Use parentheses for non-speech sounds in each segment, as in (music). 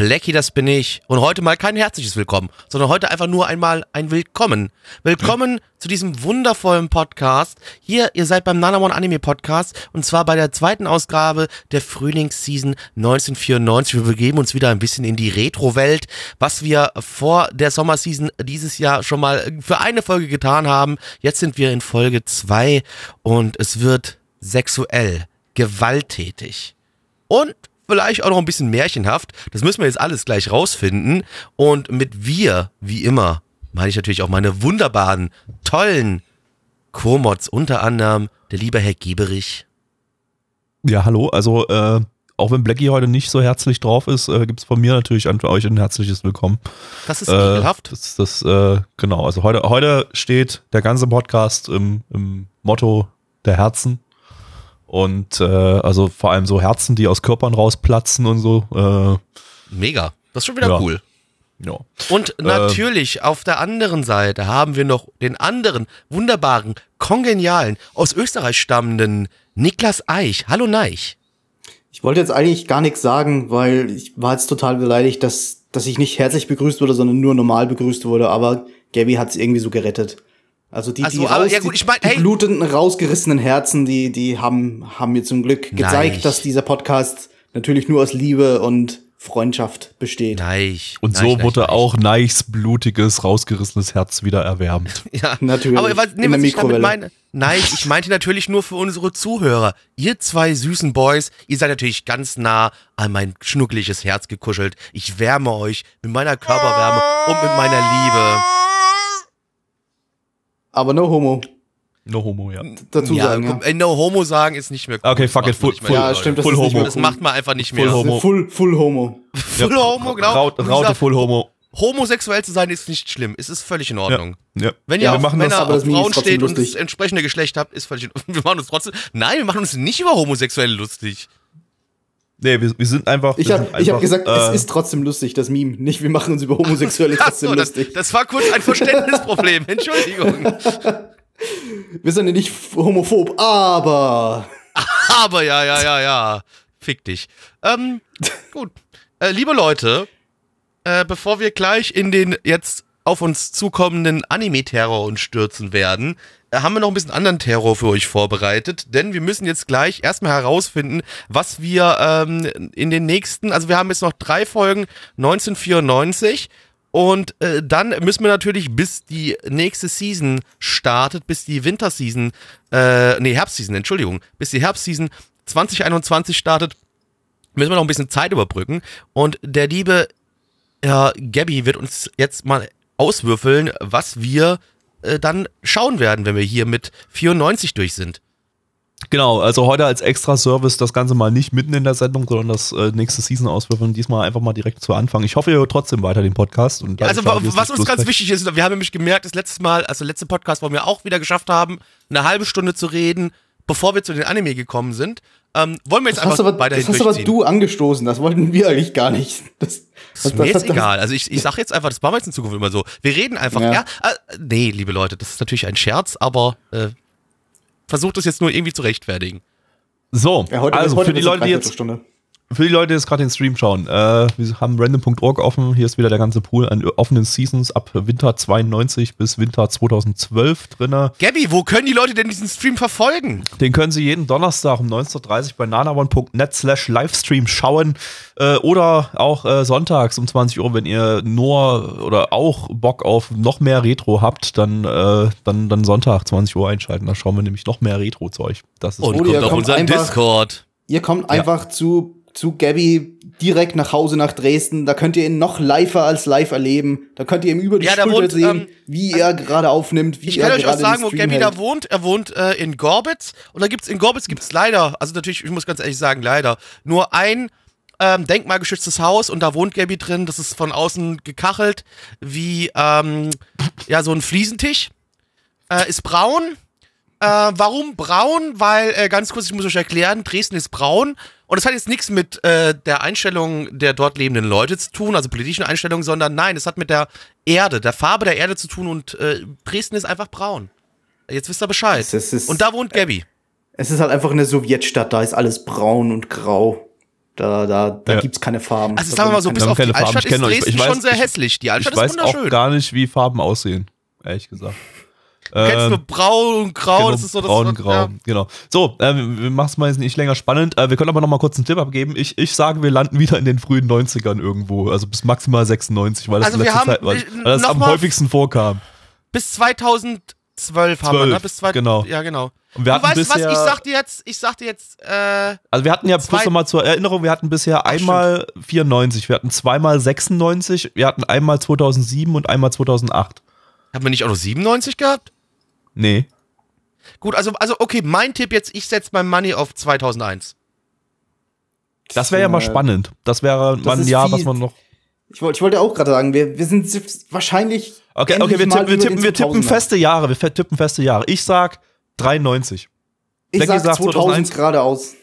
Blackie, das bin ich. Und heute mal kein herzliches Willkommen, sondern heute einfach nur einmal ein Willkommen. Willkommen (clears throat) zu diesem wundervollen Podcast. Hier, ihr seid beim Nanamon Anime Podcast und zwar bei der zweiten Ausgabe der Frühlingsseason 1994. Wir begeben uns wieder ein bisschen in die Retro-Welt, was wir vor der Sommerseason dieses Jahr schon mal für eine Folge getan haben. Jetzt sind wir in Folge 2 und es wird sexuell, gewalttätig und vielleicht auch noch ein bisschen märchenhaft. Das müssen wir jetzt alles gleich rausfinden. Und mit wir, wie immer, meine ich natürlich auch meine wunderbaren, tollen Co-Mods, unter anderem der liebe Herr Gieberich. Ja, hallo. Also, äh, auch wenn Blackie heute nicht so herzlich drauf ist, äh, gibt es von mir natürlich an euch ein herzliches Willkommen. Das ist Äh, ekelhaft. das, das, äh, genau, also heute, heute steht der ganze Podcast im, im Motto der Herzen. Und äh, also vor allem so Herzen, die aus Körpern rausplatzen und so. Äh, Mega. Das ist schon wieder ja. cool. ja. Und natürlich auf der anderen Seite haben wir noch den anderen wunderbaren, kongenialen, aus Österreich stammenden Niklas Eich. Hallo Neich. Ich wollte jetzt eigentlich gar nichts sagen, weil ich war jetzt total beleidigt, dass, dass ich nicht herzlich begrüßt wurde, sondern nur normal begrüßt wurde, aber Gabby hat es irgendwie so gerettet. Also die, die, raus, ja gut, ich mein, die, hey. die blutenden, rausgerissenen Herzen, die, die haben, haben mir zum Glück gezeigt, Nein. dass dieser Podcast natürlich nur aus Liebe und Freundschaft besteht. Neich. Und Neich, so Neich, wurde Neich. auch Neichs blutiges, rausgerissenes Herz wieder erwärmt. (laughs) Ja, (laughs) Natürlich. Aber was, nee, was ich damit meine, nein, ich meinte natürlich nur für unsere Zuhörer. Ihr zwei süßen Boys, ihr seid natürlich ganz nah an mein schnuckliges Herz gekuschelt. Ich wärme euch mit meiner Körperwärme und mit meiner Liebe. Aber no homo, No homo, ja. dazu ja, sagen. guck, ey, no homo sagen ist nicht mehr cool. Okay, Das fuck it, full- full- Ja, stimmt, das Full homo. mehr Das cool. macht man einfach nicht Full mehr. homo. Full, full homo. (laughs) Full homo, genau. Raute dieser- Full Homo. Homosexuell zu sein ist nicht schlimm. Es ist völlig in Ordnung. Ja. Wenn Ja, ihr wir auf machen Männer das, aber auf das Frauen steht und das lustig. entsprechende Geschlecht habt, ist völlig in Ordnung. (laughs) Wir machen uns trotzdem. Nein, wir machen uns nicht über Homosexuelle lustig. Nee, wir, wir sind einfach. Ich habe hab gesagt, äh, es ist trotzdem lustig, das Meme. Nicht, wir machen uns über Homosexuelle (laughs) trotzdem so, das, lustig. das war kurz ein Verständnisproblem. (laughs) Entschuldigung. Wir sind ja nicht homophob, aber. (laughs) Aber ja, ja, ja, ja. Fick dich. Ähm, gut. Äh, liebe Leute, äh, bevor wir gleich in den jetzt auf uns zukommenden Anime-Terror uns stürzen werden, haben wir noch ein bisschen anderen Terror für euch vorbereitet, denn wir müssen jetzt gleich erstmal herausfinden, was wir ähm, in den nächsten, also wir haben jetzt noch drei Folgen 1994 und äh, dann müssen wir natürlich, bis die nächste Season startet, bis die Winterseason, äh, nee, Herbstseason, Entschuldigung, bis die Herbstseason 2021 startet, müssen wir noch ein bisschen Zeit überbrücken. Und der liebe Herr Gabby wird uns jetzt mal auswürfeln, was wir äh, dann schauen werden, wenn wir hier mit 94 durch sind. Genau, also heute als extra Service das Ganze mal nicht mitten in der Sendung, sondern das äh, nächste Season auswürfeln. Diesmal einfach mal direkt zu Anfang. Ich hoffe, ihr hört trotzdem weiter den Podcast. Und Ja, also wir was uns ganz wichtig ist, wir haben nämlich gemerkt, das letzte Mal, also letzte Podcast, wo wir auch wieder geschafft haben, eine halbe Stunde zu reden, bevor wir zu den Anime gekommen sind, ähm, wollen wir jetzt Das einfach hast, aber, weiterhin das hast aber du angestoßen, das wollten wir eigentlich gar nicht. Das, Das ist mir jetzt egal. Also ich, ich sag jetzt einfach, das machen wir jetzt in Zukunft immer so. Wir reden einfach, ja. Ja. äh, nee, liebe Leute, das ist natürlich ein Scherz, aber äh, versucht es jetzt nur irgendwie zu rechtfertigen. So, Ja, heute, also heute für die Leute, die jetzt Dreiviertelstunde. Für die Leute, die jetzt gerade den Stream schauen, äh, wir haben random.org offen. Hier ist wieder der ganze Pool an offenen Seasons ab Winter 92 bis Winter 2012 drinne. Gabby, wo können die Leute denn diesen Stream verfolgen? Den können Sie jeden Donnerstag um 19.30 Uhr bei nanavon.net slash Livestream schauen äh, oder auch äh, sonntags um 20 Uhr, wenn ihr nur oder auch Bock auf noch mehr Retro habt, dann, äh, dann, dann Sonntag 20 Uhr einschalten. Da schauen wir nämlich noch mehr Retro-Zeug. Das ist Und kommt auf unseren einfach- Discord. Ihr kommt einfach zu, zu Gabby direkt nach Hause nach Dresden. Da könnt ihr ihn noch liver als live erleben. Da könnt ihr ihm über die Ja, Schulter wohnt, sehen, ähm, wie er gerade aufnimmt, wie Ich er kann euch auch sagen, wo Gabby hält. da wohnt. Er wohnt äh, in Gorbitz. Und da gibt's in Gorbitz gibt's leider, also natürlich, ich muss ganz ehrlich sagen, leider, nur ein ähm, denkmalgeschütztes Haus und da wohnt Gabby drin. Das ist von außen gekachelt wie ähm, ja so ein Fliesentisch. Äh, ist braun. Äh, warum braun? Weil, äh, ganz kurz, ich muss euch erklären, Dresden ist braun. Und das hat jetzt nichts mit äh, der Einstellung der dort lebenden Leute zu tun, also politischen Einstellungen, sondern nein, es hat mit der Erde, der Farbe der Erde zu tun und äh, Dresden ist einfach braun. Jetzt wisst ihr Bescheid. Es ist- und da wohnt Gabby. Es ist halt einfach eine Sowjetstadt, da ist alles braun und grau. Da, da, da Ja. gibt's keine Farben. Also sagen wir mal so, bis auf die Farben. Altstadt Ich ist euch- ich Dresden weiß- schon sehr ich- hässlich. Die Ich Altstadt weiß ist auch wunderschön. gar nicht, wie Farben aussehen. Ehrlich gesagt. Du kennst Ähm, nur braun und grau, genau, das ist so das braun und grau, Ja. genau. So, äh, wir machen es mal jetzt nicht länger spannend. Äh, wir können aber noch mal kurz einen Tipp abgeben. Ich, ich sage, wir landen wieder in den frühen 90ern irgendwo, also bis maximal 96, weil das Also letzter haben, Zeit, weil, weil das am häufigsten vorkam. Bis 2012 haben wir, 12, ne? Bis zwei, genau. Ja, genau. Und wir du hatten weißt was, bisher, ich sag dir jetzt, ich sag dir jetzt, äh, also wir hatten ja zwei- kurz noch mal zur Erinnerung, wir hatten bisher einmal 94, wir hatten zweimal 96, wir hatten einmal 2007 und einmal 2008. haben wir nicht auch noch 97 gehabt? Nee. Gut, also, also okay, mein Tipp jetzt, ich setze mein Money auf 2001. Das wäre ja mal spannend. Das wäre mal ein Jahr, viel- was man noch. Ich wollte, ich wollte auch gerade sagen, wir, wir sind wahrscheinlich. Okay, okay, wir mal tippen, wir tippen, wir tippen 2000er. feste Jahre, wir tippen feste Jahre. Ich sag 93. Ich Blackie sag sagt 2000 2001. geradeaus.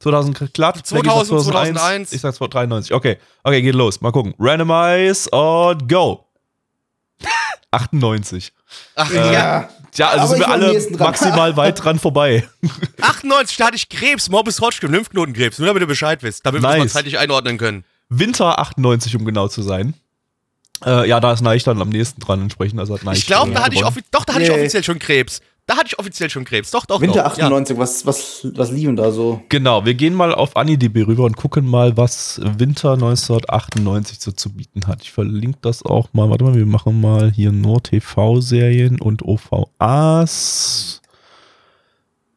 2000 glatt. 2000, Blackie sagt 2001. Ich sag 93. Okay, okay, geht los. Mal gucken. Randomize und go. (laughs) 98. Ach Äh, ja, Ja, also Aber sind ich wir alle maximal weit dran vorbei. (laughs) 98, da hatte ich Krebs, Morbus Hodgkin, Lymphknotenkrebs, nur damit ihr Bescheid wisst, damit wir es mal Nice. zeitlich einordnen können. Winter 98, um genau zu sein. Äh, ja, da ist Neich dann am nächsten dran entsprechend. Also hat Neich, Ich glaube, da hatte ich, gewonnen. offi doch, da hatte ich Nee. offiziell schon Krebs. Da hatte ich offiziell schon Krebs. Doch, doch, Winter doch. Ja. 98, was, was, was lieben da so? Genau, wir gehen mal auf AniDB rüber und gucken mal, was Winter 1998 so zu bieten hat. Ich verlinke das auch mal. Warte mal, wir machen mal hier nur TV-Serien und OVAs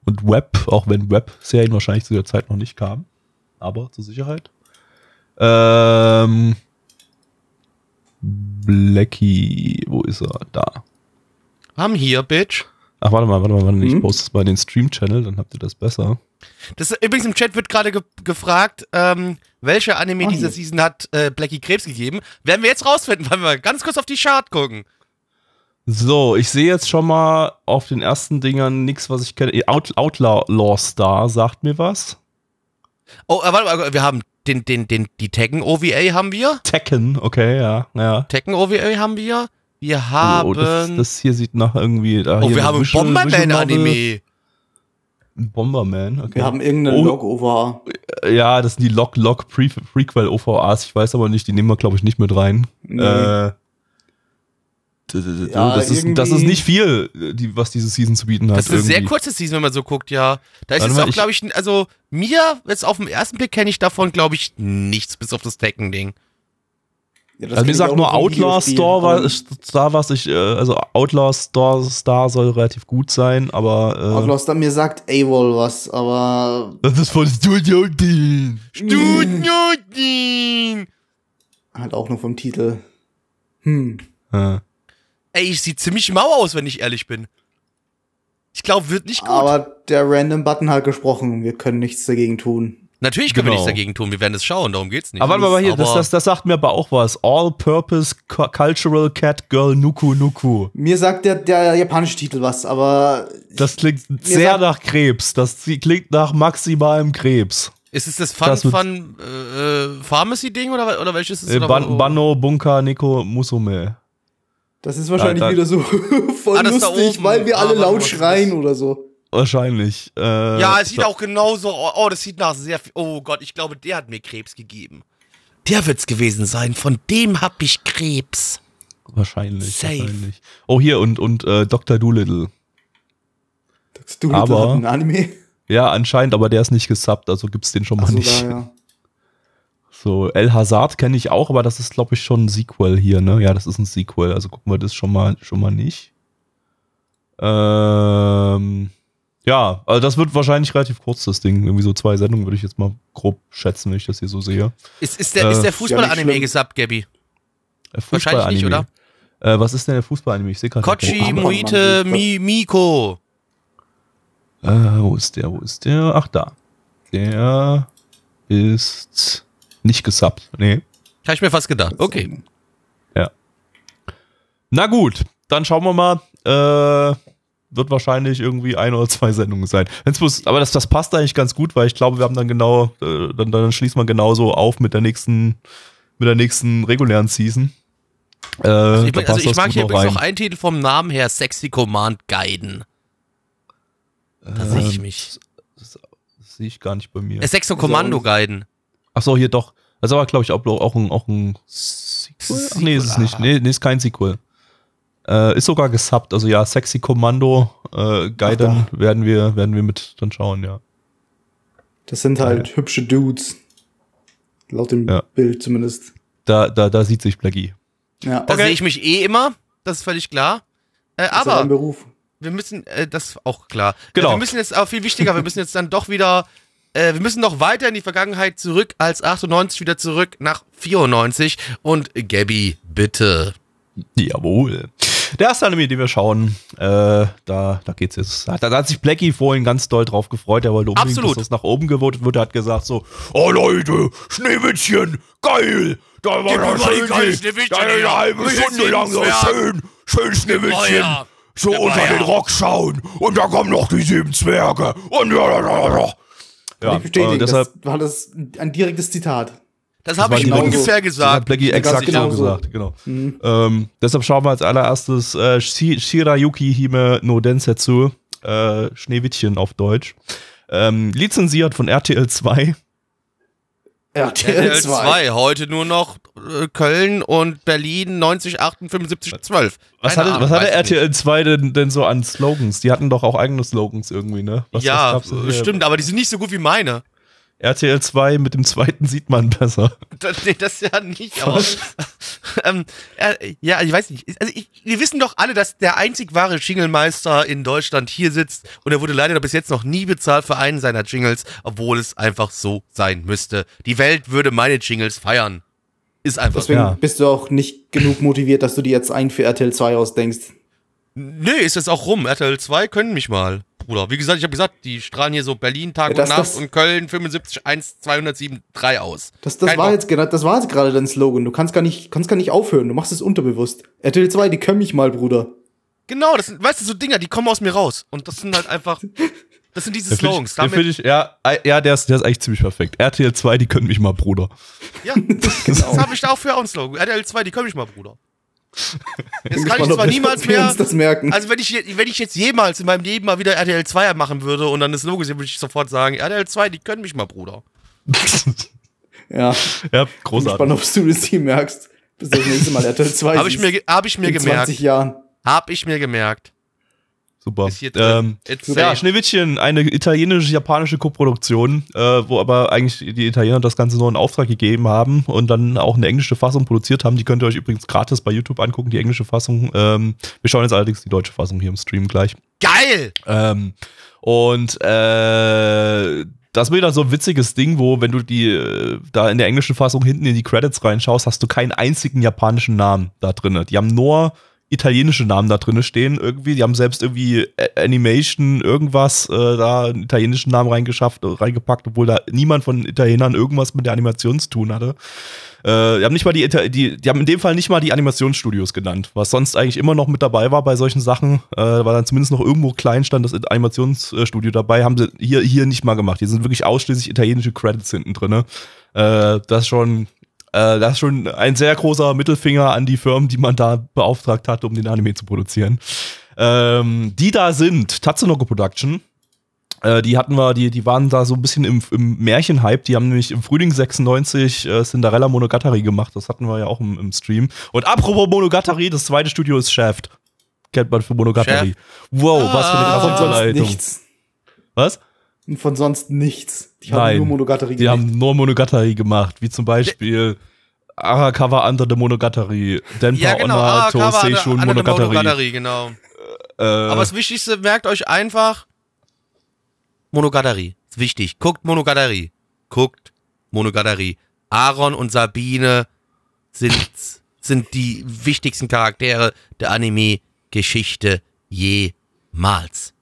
und Web, auch wenn Web-Serien wahrscheinlich zu der Zeit noch nicht kamen. Aber zur Sicherheit. Ähm, Blackie, wo ist er? Da. Haben hier, Bitch. Ach, warte mal, warte mal, warte mal. Ich Mhm. poste es mal in den Stream-Channel, dann habt ihr das besser. Das, übrigens im Chat wird gerade ge gefragt, ähm, welcher Anime Ah, dieser hier. Season hat äh, Blackie Krebs gegeben. Werden wir jetzt rausfinden, weil wir ganz kurz auf die Chart gucken. So, ich sehe jetzt schon mal auf den ersten Dingern nichts, was ich kenne. Out, Outlaw Law Star sagt mir was. Oh, äh, warte mal, wir haben den, den, den, die Tekken OVA haben wir. Tekken, okay, ja, ja. Tekken OVA haben wir. Wir haben. Oh, das, das hier sieht nach irgendwie. Da oh, hier wir haben Visual- Visual Bomberman Novel. Anime. Bomberman, okay. Wir haben irgendeinen Oh. Log-Over. ja, das sind die Lock Lock Pre Prequel OVAs. Ich weiß aber nicht, die nehmen wir glaube ich nicht mit rein. Nee. Äh, Ja, das, ist, das ist irgendwie- nicht viel, die, was diese Season zu bieten hat. Das ist eine sehr irgendwie. kurze Season, wenn man so guckt, ja. Da ist Warte es mal, auch, glaube ich, also mir, jetzt auf den ersten Blick kenne ich davon, glaube ich, nichts, bis auf das Tekken-Ding. Ja, das Also wie gesagt, auch nur Outlaw Store war da was ich, äh, also Outlaw Store Star soll relativ gut sein, aber äh, Outlaw Star, mir sagt AWOL was, aber das ist von Studio Dean. Studio halt auch nur vom Titel. Hm. Ja. Ey, ich sieht ziemlich mau aus, wenn ich ehrlich bin. Ich glaube, wird nicht gut. Aber der Random Button hat gesprochen. Wir können nichts dagegen tun. Natürlich können wir Genau. nichts dagegen tun. Wir werden es schauen, darum geht's nicht. Aber warte mal hier, das, das, das sagt mir aber auch was. All-Purpose Cu- Cultural Cat Girl Nuku Nuku. Mir sagt der, der japanische Titel was, aber Das klingt sehr nach Krebs. Das klingt nach maximalem Krebs. Ist es das Fun, Das Fun äh, Pharmacy-Ding oder, oder welches ist es? Äh, Ban Banno Bunka Neko Musume. das ist wahrscheinlich Da- da- wieder so (laughs) voll Ah, lustig, weil wir Ah, alle mal, laut schreien oder so. Wahrscheinlich. Äh, Ja, es sieht so- auch genauso. Oh, oh, das sieht nach sehr viel. Oh Gott, ich glaube, der hat mir Krebs gegeben. Der wird's gewesen sein. Von dem hab ich Krebs. Wahrscheinlich, Safe. wahrscheinlich. Oh, hier und, und äh, Dr. Doolittle. Du Aber- hat ein Anime. Ja, anscheinend, aber der ist nicht gesubbt, also gibt's den schon mal Achso, nicht. da, ja. So, El Hazard kenne ich auch, aber das ist, glaube ich, schon ein Sequel hier, ne? Ja, das ist ein Sequel, also gucken wir das schon mal, schon mal nicht. Ähm, ja, also das wird wahrscheinlich relativ kurz, das Ding. Irgendwie so zwei Sendungen würde ich jetzt mal grob schätzen, wenn ich das hier so sehe. Ist, ist der, Äh, ist der ja, Fußball-Anime nicht gesubbt, Gabby? Äh, Wahrscheinlich nicht, Fußball-Anime. Äh, was ist denn der Fußball-Anime? Ich sehe gerade. Kochi, Muite. Mi, Miko. Äh, wo ist der? Wo ist der? Ach, da. Der ist Nicht gesubbt, nee. Habe ich mir fast gedacht. Okay. Na gut, dann schauen wir mal. Äh, wird wahrscheinlich irgendwie ein oder zwei Sendungen sein. Bloß, aber das, das passt eigentlich ganz gut, weil ich glaube, wir haben dann genau, äh, dann, dann schließt man genauso auf mit der nächsten, mit der nächsten regulären Season. Äh, Also ich, also ich mag hier übrigens rein. noch einen Titel vom Namen her, Sexy Command Guiden. Da sehe ich Ähm, mich. Das, das sehe ich gar nicht bei mir. Äh, Sexo Kommando Guiden. Ach so, hier doch. Das ist aber, glaube ich, auch, auch ein, auch ein Sequel. Ach, nee, ist es nicht. Nee, nee, ist kein Sequel. Äh, ist sogar gesubbt. Also ja, Sexy Kommando äh, Gaiden Ach werden wir, werden wir mit dann schauen, ja. Das sind halt hübsche Dudes. Laut dem Ja. Bild zumindest. Da, da, da sieht sich Blackie. Ja, Da sehe ich mich eh immer. Das ist völlig klar. Äh, das aber Beruf. wir müssen, äh, das ist auch klar. Genau. Äh, wir müssen jetzt auch viel wichtiger, wir müssen jetzt dann doch wieder, äh, wir müssen noch weiter in die Vergangenheit zurück, als 98 wieder zurück nach 94. Und Gabby, bitte. Jawohl. Der erste Anime, den wir schauen, äh, da, da geht's jetzt. Da, da hat sich Blackie vorhin ganz doll drauf gefreut. Er wollte unbedingt, Absolut. dass das nach oben gewotet wird. Er hat gesagt so, oh Leute, Schneewittchen, geil. Da war das schön, da eine halbe Stunde lang so schön, schön Schneewittchen. So unter den Rock schauen. Und da kommen noch die sieben Zwerge. Und ja, ja, ja, ja. Kann ich bestätigen, äh, deshalb, das war das ein direktes Zitat. Das habe ich genau so. ungefähr Das hat gesagt. Blackie exakt so genau so. gesagt, genau. Ähm, deshalb schauen wir als allererstes äh, Shi- Shirayuki Hime no Densetsu, äh, Schneewittchen auf Deutsch. Ähm, lizenziert von RTL 2. RTL RTL 2. 2, heute nur noch äh, Köln und Berlin 90, 8, 75, 12. Was hatte, Ahnung, was hatte RTL 2 denn, denn so an Slogans? Die hatten doch auch eigene Slogans irgendwie, ne? Was. Ja, was stimmt, aber die sind nicht so gut wie meine. RTL 2 mit dem zweiten sieht man besser. Das, nee, das ja nicht, aber. (laughs) ähm, äh, ja, ich weiß nicht. Also ich, wir wissen doch alle, dass der einzig wahre Jingle-Meister in Deutschland hier sitzt und er wurde leider bis jetzt noch nie bezahlt für einen seiner Jingles, obwohl es einfach so sein müsste. Die Welt würde meine Jingles feiern. Ist einfach so. Deswegen Ja. bist du auch nicht genug motiviert, dass du dir jetzt einen für RTL 2 ausdenkst. Nee, ist jetzt auch rum. RTL 2 können mich mal, Bruder. Wie gesagt, ich habe gesagt, die strahlen hier so Berlin Tag Ja, das- und Nacht das- und Köln 75 1 207 3 aus. Das, das, Kein war Bock. jetzt, gerade- das war jetzt gerade dein Slogan. Du kannst gar, nicht, kannst gar nicht aufhören. Du machst es unterbewusst. RTL 2, die können mich mal, Bruder. Genau, das sind, weißt du, so Dinger, die kommen aus mir raus. Und das sind halt einfach, (laughs) das sind diese Den find Slogans. ich, Damit, ich, ja, ja der, ist, der ist eigentlich ziemlich perfekt. RTL 2, die können mich mal, Bruder. ja, (laughs) das habe ich da auch für auch ein Slogan. RTL 2, die können mich mal, Bruder. (laughs) Jetzt Bin kann ich zwar niemals mehr, das also wenn ich, wenn ich jetzt jemals in meinem Leben mal wieder RTL 2 machen würde und dann das Logo sehe, würde ich sofort sagen, RTL 2, die können mich mal, Bruder. (laughs) ja. Ja, Bin großartig. gespannt, ob du das hier merkst. Bis du das nächste Mal RTL 2 Habe ich mir, hab ich mir in gemerkt. 20 Jahren. Hab ich mir gemerkt. Super. Ist drin. Ähm, ja. Schneewittchen, eine italienische-japanische Koproduktion, äh, wo aber eigentlich die Italiener das Ganze nur in Auftrag gegeben haben und dann auch eine englische Fassung produziert haben. Die könnt ihr euch übrigens gratis bei YouTube angucken, die englische Fassung. Ähm, wir schauen jetzt allerdings die deutsche Fassung hier im Stream gleich. Geil! Ähm, und äh, das ist wieder so ein witziges Ding, wo, wenn du die äh, da in der englischen Fassung hinten in die Credits reinschaust, hast du keinen einzigen japanischen Namen da drin. Die haben nur italienische Namen da drin stehen irgendwie. Die haben selbst irgendwie A- Animation, irgendwas, äh, da einen italienischen Namen reingeschafft, äh, reingepackt, obwohl da niemand von Italienern irgendwas mit der Animation zu tun hatte. Äh, die haben nicht mal die, die, die haben in dem Fall nicht mal die Animationsstudios genannt, was sonst eigentlich immer noch mit dabei war bei solchen Sachen, äh, weil dann zumindest noch irgendwo klein stand das Animationsstudio dabei, haben sie hier, hier nicht mal gemacht. Hier sind wirklich ausschließlich italienische Credits hinten drin. Äh, das schon, äh, das ist schon ein sehr großer Mittelfinger an die Firmen, die man da beauftragt hat, um den Anime zu produzieren. Ähm, die da sind Tatsunoko Production, äh, die hatten wir, die, die waren da so ein bisschen im, im Märchenhype. Die haben nämlich im Frühling 96 äh, Cinderella Monogatari gemacht. Das hatten wir ja auch im, im Stream. Und apropos Monogatari, das zweite Studio ist Shaft. Kennt man für Monogatari. Shaft? Wow, was für eine Ah. Überleitung. nichts. Was? Und von sonst nichts. Die haben Nein, nur Monogatari Die gemacht. haben nur Monogatari gemacht, wie zum Beispiel Arakawa Under the Monogatari, Denpa Ja, genau. Onna to Seishun Monogatari. Monogatari, genau. Äh, Aber das Wichtigste, merkt euch einfach Monogatari. Ist wichtig. Guckt Monogatari. Guckt Monogatari. Aaron und Sabine sind, sind die wichtigsten Charaktere der Anime-Geschichte jemals.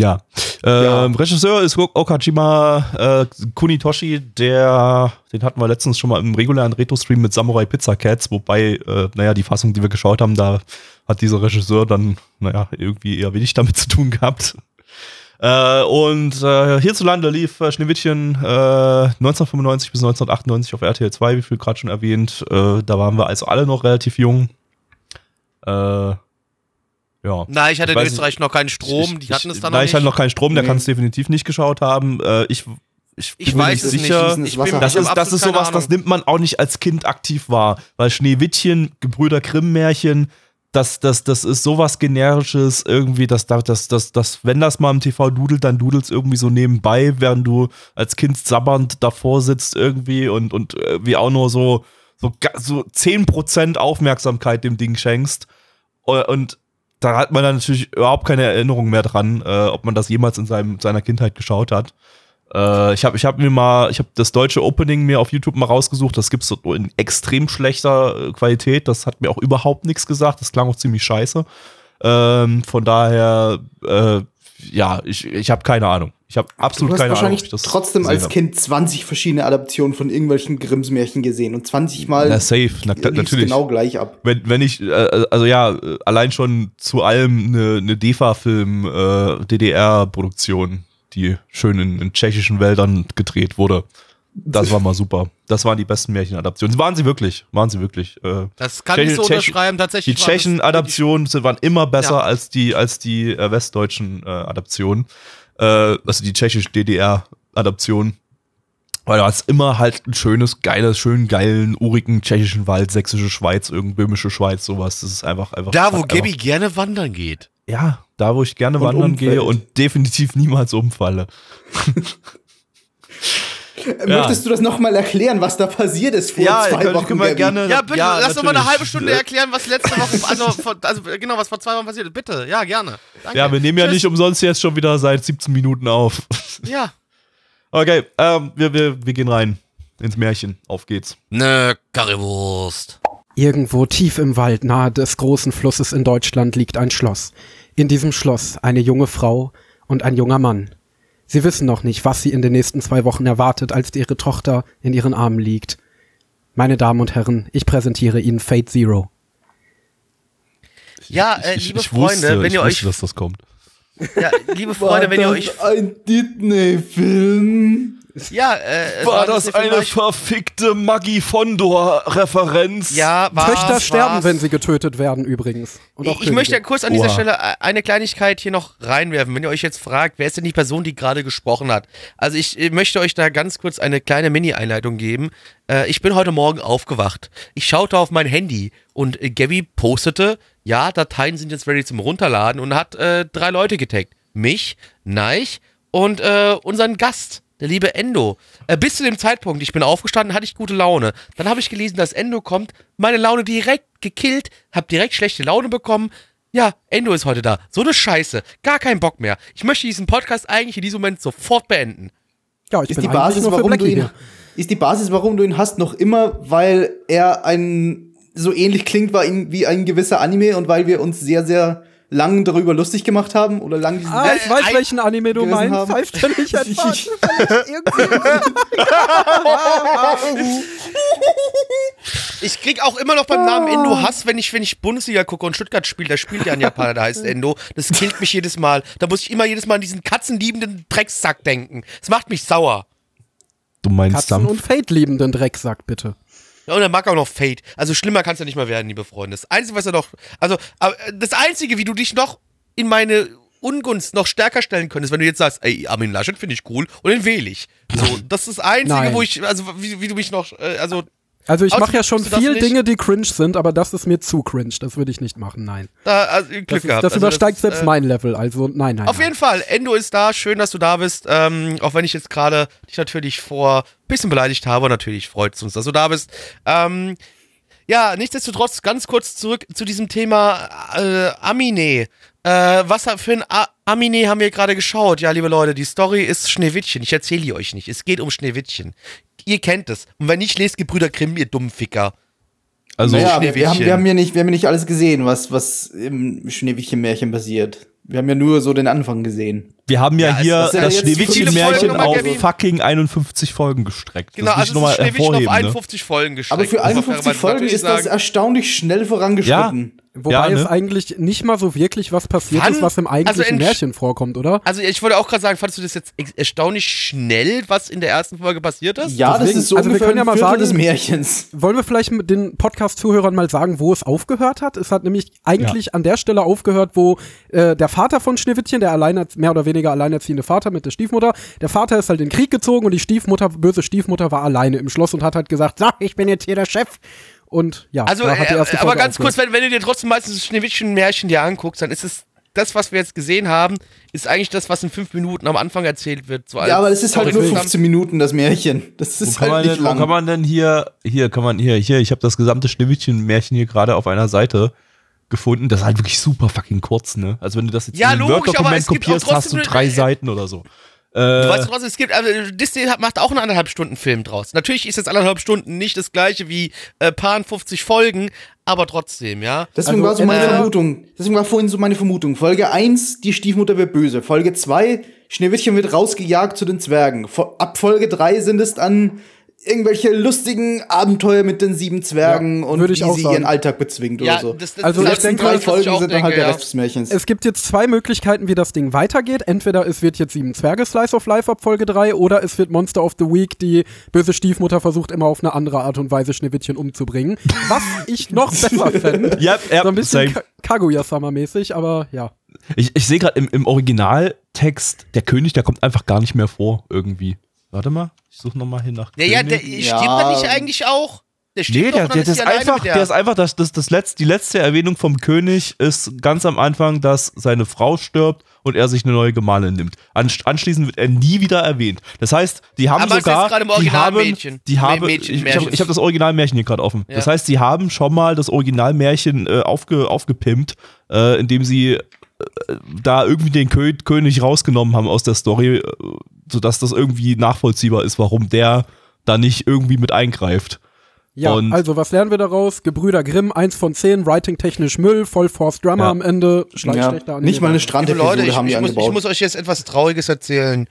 Ja. Ähm, Regisseur ist Okajima äh, Kunitoshi, der, den hatten wir letztens schon mal im regulären Retro-Stream mit Samurai Pizza Cats, wobei, äh, naja, die Fassung, die wir geschaut haben, da hat dieser Regisseur dann, naja, irgendwie eher wenig damit zu tun gehabt. Äh, und äh, hierzulande lief äh, Schneewittchen äh, 1995 bis 1998 auf RTL 2, wie viel gerade schon erwähnt. Äh, da waren wir also alle noch relativ jung. Äh, ja. Na, ich hatte in weiß Österreich noch keinen Strom, Ich- die hatten ich, es dann da noch ich hatte nicht. noch keinen Strom, der Nee. kann es definitiv nicht geschaut haben. Äh, ich ich, Ich bin mir weiß es nicht. sicher. Ins Ich bin. Das ich ist, das ist sowas, das Ahnung. nimmt man auch nicht als Kind aktiv wahr. Weil Schneewittchen, Gebrüder Grimm-Märchen, das, das, das ist sowas generisches irgendwie, dass das, das, das, das, wenn das mal im TV dudelt, dann dudelt es irgendwie so nebenbei, während du als Kind sabbernd davor sitzt irgendwie und, und wie auch nur so, so, so 10% Aufmerksamkeit dem Ding schenkst. Äh, Und da hat man dann natürlich überhaupt keine Erinnerung mehr dran, äh, ob man das jemals in seinem, seiner Kindheit geschaut hat. Äh, ich habe ich hab mir mal, ich habe das deutsche Opening mir auf YouTube mal rausgesucht. Das gibt's so in extrem schlechter äh, Qualität. Das hat mir auch überhaupt nichts gesagt. Das klang auch ziemlich scheiße. Ähm, von daher, äh, ja, ich, ich habe keine Ahnung. Ich habe absolut keine Ahnung. ich das trotzdem als. Kind 20 verschiedene Adaptionen von irgendwelchen Grimms Märchen gesehen und 20 Mal Na, safe, na, natürlich. genau gleich ab. Wenn, wenn ich, äh, also ja, allein schon zu allem eine, eine DEFA-Film, äh, DDR-Produktion, die schön in, in tschechischen Wäldern gedreht wurde. Das war mal super. Das waren die besten Märchenadaptionen. Waren sie wirklich, waren sie wirklich. Äh, Das kann Tschechen- ich so unterschreiben. die Tatsächlich. das Tschechen-Adaptionen sind- waren immer besser Ja. als die, als die westdeutschen Adaptionen. Äh, also die tschechische DDR-Adaption. Weil da ist immer halt ein schönes, geiles, schön geilen, urigen tschechischen Wald, sächsische Schweiz, irgend böhmische Schweiz, sowas. Das ist einfach, einfach. Da, wo Gabby gerne wandern geht. Ja, da, wo ich gerne Und wandern umfällt. gehe und definitiv niemals umfalle. (laughs) Äh, Möchtest du das nochmal erklären, was da passiert ist vor Ja, zwei können- Wochen? Gabby? gerne- Ja, bitte, Ja, lass doch mal eine halbe Stunde erklären, was letzte Woche, also, vor, also genau, was vor zwei Wochen passiert ist. Bitte, ja, gerne. Danke. Ja, wir nehmen ja Tschüss. nicht umsonst jetzt schon wieder seit 17 Minuten auf. (laughs) Ja. Okay, ähm, wir, wir, wir gehen rein ins Märchen. Auf geht's. Ne, Currywurst. Irgendwo tief im Wald nahe des großen Flusses in Deutschland liegt ein Schloss. In diesem Schloss eine junge Frau und ein junger Mann. Sie wissen noch nicht, was sie in den nächsten zwei Wochen erwartet, als ihre Tochter in ihren Armen liegt. Meine Damen und Herren, ich präsentiere Ihnen Fate Zero. Ja, äh, ich, liebe ich Freunde, wusste, wenn ich ihr wusste, euch, dass das kommt. ja, liebe Freunde, wenn ihr euch, ein Disney-Film? Ja, äh, es War ein das eine verfickte Maggie Fondor-Referenz? ja, war's, Töchter sterben, war's. wenn sie getötet werden übrigens. Und auch Ich, ich möchte Könige. kurz an dieser Oha. Stelle äh, eine Kleinigkeit hier noch reinwerfen. Wenn ihr euch jetzt fragt, wer ist denn die Person, die gerade gesprochen hat? Also ich möchte euch da ganz kurz eine kleine Mini-Einleitung geben. Äh, ich bin heute Morgen aufgewacht. Ich schaute auf mein Handy und äh, Gabby postete, ja, Dateien sind jetzt ready zum Runterladen und hat äh, drei Leute getaggt. Mich, Neich und äh, unseren Gast. Der liebe Endo. Äh, bis zu dem Zeitpunkt, ich bin aufgestanden, hatte ich gute Laune. Dann habe ich gelesen, dass Endo kommt, meine Laune direkt gekillt, hab direkt schlechte Laune bekommen. Ja, Endo ist heute da. So eine Scheiße. Gar keinen Bock mehr. Ich möchte diesen Podcast eigentlich in diesem Moment sofort beenden. ja, ich Ist bin die, Basis, nur für warum du ihn, ist die Basis, warum du ihn hast, noch immer, weil er ein so ähnlich klingt wie ein, wie ein gewisser Anime und weil wir uns sehr, sehr lang darüber lustig gemacht haben oder lang diesen Ah, ich weiß, welchen Anime du meinst. haben. Pfeift er nicht etwa? Ich krieg auch immer noch beim Namen Endo Hass, wenn ich, wenn ich Bundesliga gucke und Stuttgart spielt. Da spielt ja ein Japaner, der heißt Endo. Das killt mich jedes Mal. Da muss ich immer jedes Mal an diesen katzenliebenden Dreckssack denken. Das macht mich sauer. Du meinst Katzen- und Fate-liebenden Drecksack, bitte. Ja, und er mag auch noch Fate. Also schlimmer kann es ja nicht mehr werden, liebe Freunde. Das Einzige, was er noch. Also, aber das Einzige, wie du dich noch in meine Ungunst noch stärker stellen könntest, wenn du jetzt sagst, ey, Armin Laschet finde ich cool und den wähle ich. So, das ist das Einzige, Nein. wo ich, also wie, wie du mich noch, äh, also Also ich mache ja schon das viel? Dinge, die cringe sind, aber das ist mir zu cringe. Das würde ich nicht machen, nein. da, also Glück Das, ist, gehabt. das also, übersteigt ist, selbst äh, mein Level, also nein, nein. Auf nein. jeden Fall, Endo ist da, schön, dass du da bist. Ähm, auch wenn ich jetzt gerade dich natürlich vor ein bisschen beleidigt habe, natürlich freut es uns, dass du da bist. Ähm, ja, nichtsdestotrotz ganz kurz zurück zu diesem Thema äh, Amine. Äh, was für ein A Amine haben wir gerade geschaut? Ja, liebe Leute, die Story ist Schneewittchen. Ich erzähle die euch nicht. Es geht um Schneewittchen. Ihr kennt es. Und wenn nicht, lest Gebrüder Grimm, ihr dummen Ficker. Also, naja, wir, wir, haben, Schneewittchen. wir, haben ja nicht, wir haben ja nicht alles gesehen, was, was im Schneewittchen-Märchen passiert. Wir haben ja nur so den Anfang gesehen. Wir haben ja, Ja, hier das ist ja das Schneewittchen-Märchen auf fucking 51 Folgen gestreckt. Genau, das also ist Schneewittchen auf hervorheben. Ne? 51 Folgen gestreckt. Aber für muss man 51 fairerweise Folgen ist das erstaunlich schnell vorangeschritten. Wobei Ja, ne? es eigentlich nicht mal so wirklich was passiert Wann? ist, was im eigentlichen Also in- Märchen vorkommt, oder? Also ich wollte auch gerade sagen, fandest du das jetzt erstaunlich schnell, was in der ersten Folge passiert ist? Ja, das Deswegen- ist so also wir können ja ein mal Viertel sagen- des Märchens. Wollen wir vielleicht mit den Podcast-Zuhörern mal sagen, wo es aufgehört hat? Es hat nämlich eigentlich an der Stelle aufgehört, wo äh, der Vater von Schneewittchen, der alleine, mehr oder weniger alleinerziehende Vater mit der Stiefmutter, der Vater ist halt in den Krieg gezogen und die Stiefmutter, böse Stiefmutter, war alleine im Schloss und hat halt gesagt, so, ich bin jetzt hier der Chef. Und ja, Also, da hat die äh, erste aber Folge ganz kurz, wenn, wenn du dir trotzdem meistens das Schneewittchen-Märchen dir anguckst, dann ist es das, was wir jetzt gesehen haben, ist eigentlich das, was in fünf Minuten am Anfang erzählt wird. So Ja, aber es ist halt nur Story- 15 Minuten, das Märchen. Das Wo ist kann, man halt nicht denn, wo lang. kann man denn hier, hier kann man hier, hier, ich habe das gesamte Schneewittchen-Märchen hier gerade auf einer Seite gefunden. Das ist halt wirklich super fucking kurz, ne? Also wenn du das jetzt Ja, in ein Word-Dokument kopierst, hast du trotzdem- drei Seiten oder so. Du Äh, weißt du was, es gibt, also Disney macht auch einen anderthalb Stunden Film draus. Natürlich ist jetzt anderthalb Stunden nicht das gleiche wie äh, paar 50 Folgen, aber trotzdem, ja. Deswegen Also, war so meine äh, Vermutung. Deswegen war vorhin so meine Vermutung. Folge 1, die Stiefmutter wird böse. Folge 2, Schneewittchen wird rausgejagt zu den Zwergen. Ab Folge 3 sind es dann irgendwelche lustigen Abenteuer mit den sieben Zwergen Ja, und wie ich auch sie sagen. ihren Alltag bezwingt Ja, oder so. das- das- Also ich denke, drei Folgen auch sind dann halt denke, der ja. Rest des Märchens. Es gibt jetzt zwei Möglichkeiten, wie das Ding weitergeht. Entweder es wird jetzt sieben Zwerge Slice of Life ab Folge 3 oder es wird Monster of the Week, die böse Stiefmutter versucht immer auf eine andere Art und Weise Schneewittchen umzubringen. Was ich noch besser (laughs) fände. ja, ja, So ein bisschen same. Ka Kaguya-Sama-mäßig, aber ja. Ich, ich sehe gerade im, im Originaltext, der König, der kommt einfach gar nicht mehr vor, irgendwie. Warte mal, ich suche nochmal hin nach. Ja, ja, der König. stirbt Ja. da nicht eigentlich auch? Der stirbt Nee, doch der, dann der, ist der, ist einfach, der. der ist einfach, das, das, das letzte, die letzte Erwähnung vom König ist ganz am Anfang, dass seine Frau stirbt und er sich eine neue Gemahlin nimmt. Ansch anschließend wird er nie wieder erwähnt. Das heißt, die haben Aber sogar, gerade im die haben, Originalmädchen. die haben, Mädchen- ich, ich Märchen. habe hab das Originalmärchen hier gerade offen. Ja. Das heißt, sie haben schon mal das Originalmärchen äh, aufge, aufgepimpt, äh, indem sie da irgendwie den Kö König rausgenommen haben aus der Story, äh, sodass das irgendwie nachvollziehbar ist, warum der da nicht irgendwie mit eingreift. Ja, Und- also was lernen wir daraus? Gebrüder Grimm, 1 von 10, Writing-technisch Müll, voll Force Drummer Ja. am Ende, ja, schleichschlechter Anime. nicht mal eine Strandepisode Leute, ich, haben die ich, muss, ich muss euch jetzt etwas Trauriges erzählen.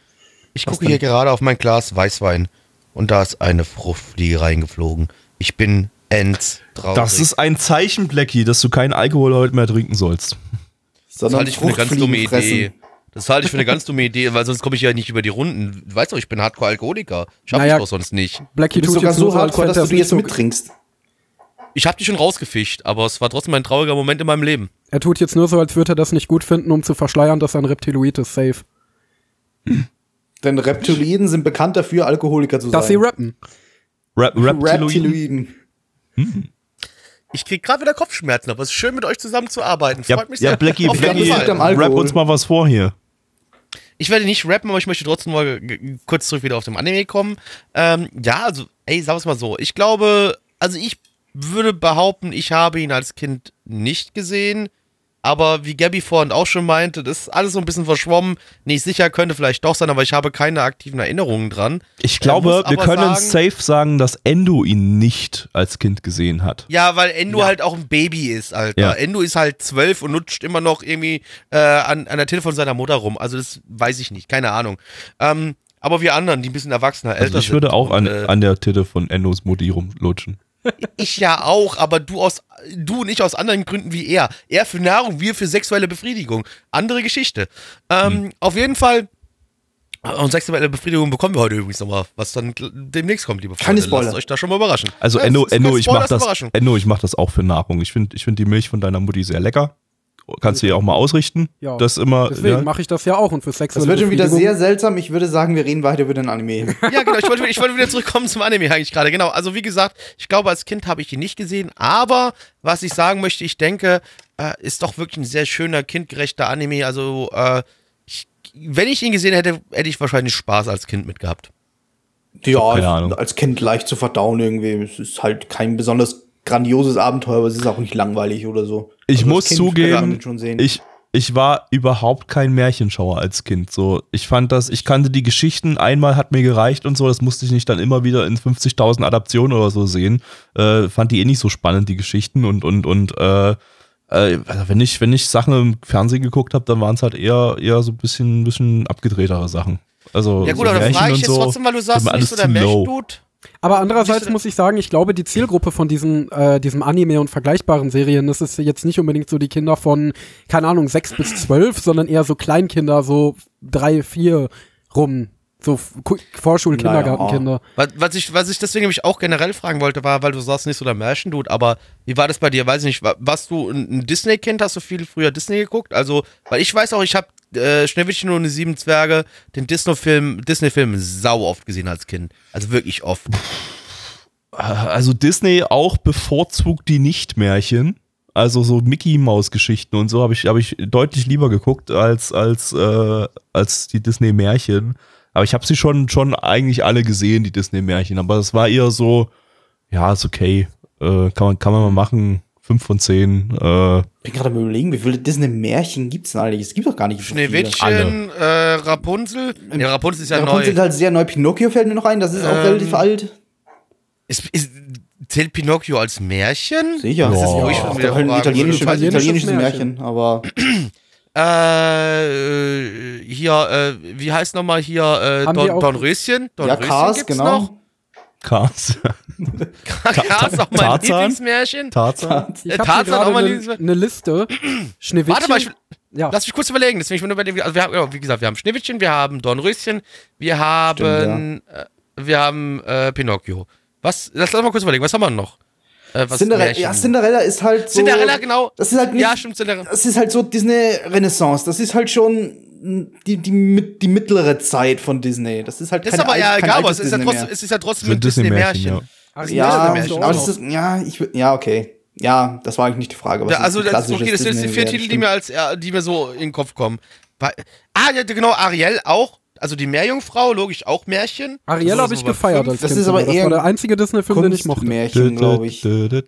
Ich Was gucke denn? hier gerade auf mein Glas Weißwein und da ist eine Fruchtfliege reingeflogen. Ich bin endtraurig. Das ist ein Zeichen, Blackie, dass du keinen Alkohol heute mehr trinken sollst. Das sondern halte ich für eine ganz dumme Idee. Das halte ich für eine ganz dumme Idee, weil sonst komme ich ja nicht über die Runden. Du weißt doch, ich bin Hardcore-Alkoholiker. Schaffe Naja. ich doch sonst nicht. Blackie Du bist tut sogar so hardcore, dass er du die jetzt mittrinkst. Ich habe die schon rausgefischt, aber es war trotzdem ein trauriger Moment in meinem Leben. er tut jetzt nur so, als würde er das nicht gut finden, um zu verschleiern, dass er ein Reptiloid ist, safe. (clears throat) Denn Reptiloiden sind bekannt dafür, Alkoholiker zu Dass sie sein. rappen. Rap Reptiloiden. Reptiloiden. Ich krieg gerade wieder Kopfschmerzen, aber es ist schön, mit euch zusammen zu arbeiten. Ja, Freut mich ja sehr. Blackie, jeden Blackie. Alkohol. rap uns mal was vor hier. Ich werde nicht rappen, aber ich möchte trotzdem mal kurz zurück wieder auf dem Anime kommen. Ähm, ja, also, ey, sag es mal so. Ich glaube, also ich würde behaupten, ich habe ihn als Kind nicht gesehen. Aber wie Gabby vorhin auch schon meinte, das ist alles so ein bisschen verschwommen. Nicht sicher, könnte vielleicht doch sein, aber ich habe keine aktiven Erinnerungen dran. Ich glaube, wir können sagen- safe sagen, dass Endo ihn nicht als Kind gesehen hat. Ja, weil Endo Ja. halt auch ein Baby ist, Alter. Ja. Endo ist halt zwölf und nutscht immer noch irgendwie äh, an, an der Telefon seiner Mutter rum. Also das weiß ich nicht, keine Ahnung. Ähm, aber wir anderen, die ein bisschen erwachsener, älter Also ich sind. würde auch an, äh, an der Titte von Endos Mutti rumlutschen. Ich ja auch, aber du aus du und ich aus anderen Gründen wie er. Er für Nahrung, wir für sexuelle Befriedigung. Andere Geschichte. Ähm, Hm. Auf jeden Fall. Und sexuelle Befriedigung bekommen wir heute übrigens nochmal, was dann demnächst kommt, liebe Freunde. Keine Spoiler. Lasst euch da schon mal überraschen. Also Ja, kein Endo, ich mach das. Endo, ich mach das auch für Nahrung. Ich finde ich find die Milch von deiner Mutti sehr lecker. Kannst du ihr auch mal ausrichten. Ja. Das immer. Deswegen ja. mache ich das ja auch und für Das sexuelle wird schon wieder sehr seltsam. Ich würde sagen, wir reden weiter über den Anime. (laughs) Ja, genau. Ich wollte, ich wollte wieder zurückkommen zum Anime eigentlich gerade. Genau. Also wie gesagt, ich glaube, als Kind habe ich ihn nicht gesehen. Aber was ich sagen möchte, ich denke, äh, ist doch wirklich ein sehr schöner, kindgerechter Anime. Also äh, ich, wenn ich ihn gesehen hätte, hätte ich wahrscheinlich Spaß als Kind mitgehabt. ja, als Kind leicht zu verdauen irgendwie. Es ist halt kein besonders grandioses Abenteuer, aber es ist auch nicht langweilig oder so. Ich Also als muss zugeben, das schon sehen. ich, ich war überhaupt kein Märchenschauer als Kind. So, ich fand das, ich kannte die Geschichten, einmal hat mir gereicht und so, das musste ich nicht dann immer wieder in 50.000 Adaptionen oder so sehen. Äh, fand die eh nicht so spannend, die Geschichten und, und, und, äh, Äh, also wenn ich, wenn ich Sachen im Fernsehen geguckt habe, dann waren es halt eher, eher so ein bisschen, bisschen abgedrehtere Sachen. Also Ja gut, so aber da Märchen frage ich und jetzt so, trotzdem, weil du sagst, alles so der zu low. Märchendude. Aber andererseits muss ich sagen, ich glaube, die Zielgruppe von diesen, äh, diesem Anime und vergleichbaren Serien, das ist jetzt nicht unbedingt so die Kinder von, keine Ahnung, sechs bis zwölf, sondern eher so Kleinkinder, so drei, vier rum. So Vorschul-, Naja. Kindergartenkinder. Was, ich, was ich deswegen nämlich auch generell fragen wollte, war, weil du sagst nicht so der Märchendude, aber wie war das bei dir? Weiß ich nicht, wa- warst du ein, ein Disney-Kind? Hast du viel früher Disney geguckt? Also, weil ich weiß auch, ich habe äh, Schneewittchen und die sieben Zwerge, den Disney-Film Disney-Film sau oft gesehen als Kind. Also wirklich oft. Also Disney auch bevorzugt die Nicht-Märchen. Also so Mickey-Maus-Geschichten und so habe ich, hab ich deutlich lieber geguckt als, als, äh, als die Disney-Märchen. Aber ich habe sie schon, schon eigentlich alle gesehen, die Disney-Märchen. Aber es war eher so, ja, ist okay. Äh, kann, man, kann man mal machen. Fünf von zehn. Äh, Ich bin gerade am überlegen, wie viele Disney-Märchen gibt's denn eigentlich? Es gibt doch gar nicht so viele. Schneewittchen, äh, Rapunzel. Ja, Rapunzel ist ja, Ja, neu. Rapunzel ist halt sehr neu. Pinocchio fällt mir noch ein, das ist auch Ähm, relativ alt. Ist, ist, zählt Pinocchio als Märchen? Sicher. Das ist ja, schon doch wieder halt ein italienisches, italienisches Italienisches Märchen, aber Äh, hier, äh, wie heißt nochmal hier, äh, Don, auch- Dornröschen? ja, Dornröschen Cars, gibt's genau. noch? Cars. Cars auch mein Tarzan? Lieblingsmärchen. Tarzan. Ich Äh, habe hier Tarzan auch mal eine, dieses- eine Liste. Schneewittchen. Warte mal, ich, ja. lass mich kurz überlegen. Deswegen, ich bin überlegen, also wir haben, ja, wie gesagt, wir haben Schneewittchen, wir haben Dornröschen, wir haben, äh, wir haben äh, Pinocchio. Was, lass, lass mal kurz überlegen, was haben wir noch? Äh, was Cinderella, ja, Cinderella ist halt so. Cinderella, genau. Das ist halt nicht, Ja, stimmt, Cinderella. Das ist halt so Disney Renaissance. Das ist halt schon die, die, mit- die mittlere Zeit von Disney. Das ist halt Das ist kein aber ja egal, aber es ist ja Disney trotzdem, es ist ja trotzdem ein Disney-Märchen. Ach, Ja, aber ist, ja, ich, ja, okay. Ja, das war eigentlich nicht die Frage. was Ja, also das, okay, das sind die vier Titel, die mir als die mir so in den Kopf kommen. Ah, ja, genau, Ariel auch. Also die Meerjungfrau, logisch auch Märchen. Ariel habe ist ich gefeiert als Das Kind. ist aber das eher war der einzige Disney-Film, den ich mochte. Kunstmärchen, glaube ich.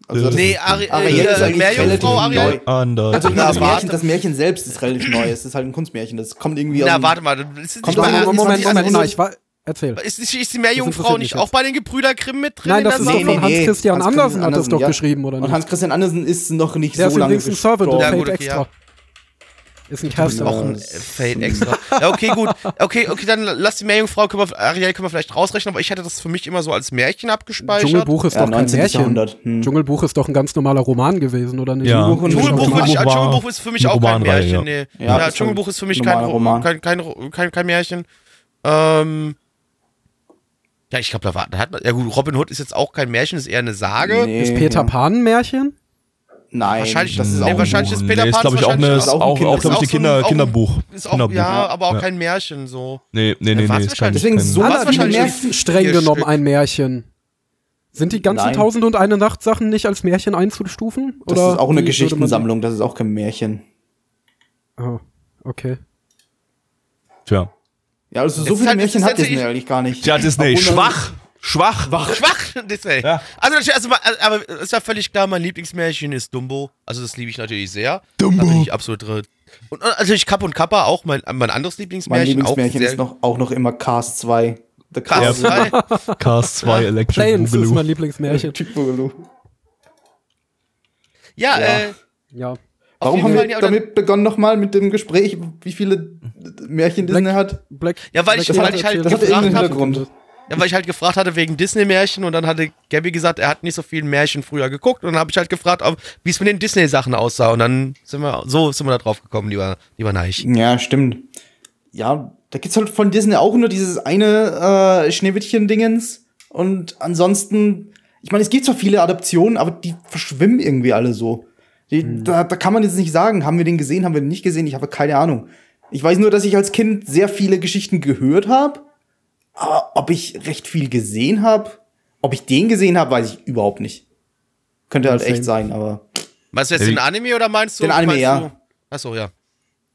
Also Nee, Ari Ariel äh, ist eigentlich Meerjungfrau, Ariel. neu. Anders. Also Na, das. Märchen, das Märchen selbst ist relativ neu. Es ist halt ein Kunstmärchen. Das kommt irgendwie Na, warte mal. Ist, ist, Kommt nicht Moment, Moment, also- Moment, nein, ich war, erzähl. ist, ist, ist die Meerjungfrau nicht auch bei den Gebrüder Grimm mit drin? Nein, in das der ist doch von Hans-Christian Hans-Christian Andersen, hat das doch ja. geschrieben, oder Und nicht? Hans-Christian Andersen ist noch nicht Der so ist lange übrigens ein Servant und gestorben. Ja, Fate gut, okay, extra. Ist ein Caster. Auch ein Fade extra. Ja, okay, gut. Okay, okay, dann lass die Meerjungfrau, können wir, Ariel können wir vielleicht rausrechnen, aber ich hätte das für mich immer so als Märchen abgespeichert. Dschungelbuch ist Ja, doch kein 19. Märchen. Hm. Dschungelbuch ist doch ein ganz normaler Roman gewesen, oder nicht? Ja. Dschungelbuch und Dschungelbuch, Dschungelbuch ich, war Dschungelbuch ist für mich auch kein Märchen. ja. Nee. Ja, Ja, Dschungelbuch ist für mich kein, Ro- Roman. kein, kein, kein, kein Märchen. Ähm, ja, ich glaube, da war, da hat man, ja gut, Robin Hood ist jetzt auch kein Märchen, ist eher eine Sage. Nee, Ist Peter. Pan ein Märchen? Nein, Wahrscheinlich- das ist nee, auch ein wahrscheinlich ist Peter nee, ist, Pan ich, auch, eine, ist auch auch, ein auch, Kind- glaube ich, ist ein auch so ein- Kinder, auch ein- Kinderbuch. Ist auch, Kinderbuch. ja, aber auch Ja. kein Märchen so. Nee, nee, nee, Ja, nee, kein, Deswegen kein so Was wahrscheinlich. Streng genommen ein Märchen. Sind die ganzen Nein. Tausend und eine Nacht Sachen nicht als Märchen einzustufen? Das Oder ist auch eine Geschichtensammlung, das ist auch kein Märchen. Oh, okay. Tja. Ja, also so Jetzt viele halt- Märchen hat Disney ich- eigentlich gar nicht. Tja, Disney, man- schwach. Schwach. (laughs) Schwach, Disney. Ja. Also, natürlich- also, aber ist ja völlig klar, mein Lieblingsmärchen ist Dumbo. Also, das liebe ich natürlich sehr. Dumbo. Da bin ich absolut drin. Und natürlich Kapp und Kappa, auch mein, mein anderes Mein Lieblingsmärchen. Lieblingsmärchen auch sehr, ist noch, auch noch immer Cars 2. The (laughs) Ja. weil- Cars 2 Electric Planes ist Boogaloo. mein Lieblingsmärchen. Typ Boogaloo. Ja, Ja. äh, Ja. Warum haben wir ja, damit begonnen nochmal mit dem Gespräch, wie viele Märchen Black- Disney hat? Black, Ja, weil ich- Black weil ich halt erzählt, Das gefragt irgendeinen hab- Hintergrund. Ja, weil ich halt gefragt hatte wegen Disney-Märchen und dann hatte Gabby gesagt, er hat nicht so viel Märchen früher geguckt und dann habe ich halt gefragt, wie es mit den Disney-Sachen aussah und dann sind wir, so sind wir da drauf gekommen, lieber, lieber Neich. Ja, stimmt. Ja, da gibt's halt von Disney auch nur dieses eine äh, Schneewittchen-Dingens. Und ansonsten, ich meine, es gibt zwar viele Adaptionen, aber die verschwimmen irgendwie alle so. Die, da, da kann man jetzt nicht sagen, haben wir den gesehen, haben wir den nicht gesehen, ich habe keine Ahnung. Ich weiß nur, dass ich als Kind sehr viele Geschichten gehört habe, ob ich recht viel gesehen habe, ob ich den gesehen habe, weiß ich überhaupt nicht. Könnte halt echt sein, aber Meinst du jetzt Ja, den Anime oder meinst du? Den Anime, ja. Du? Achso, ja.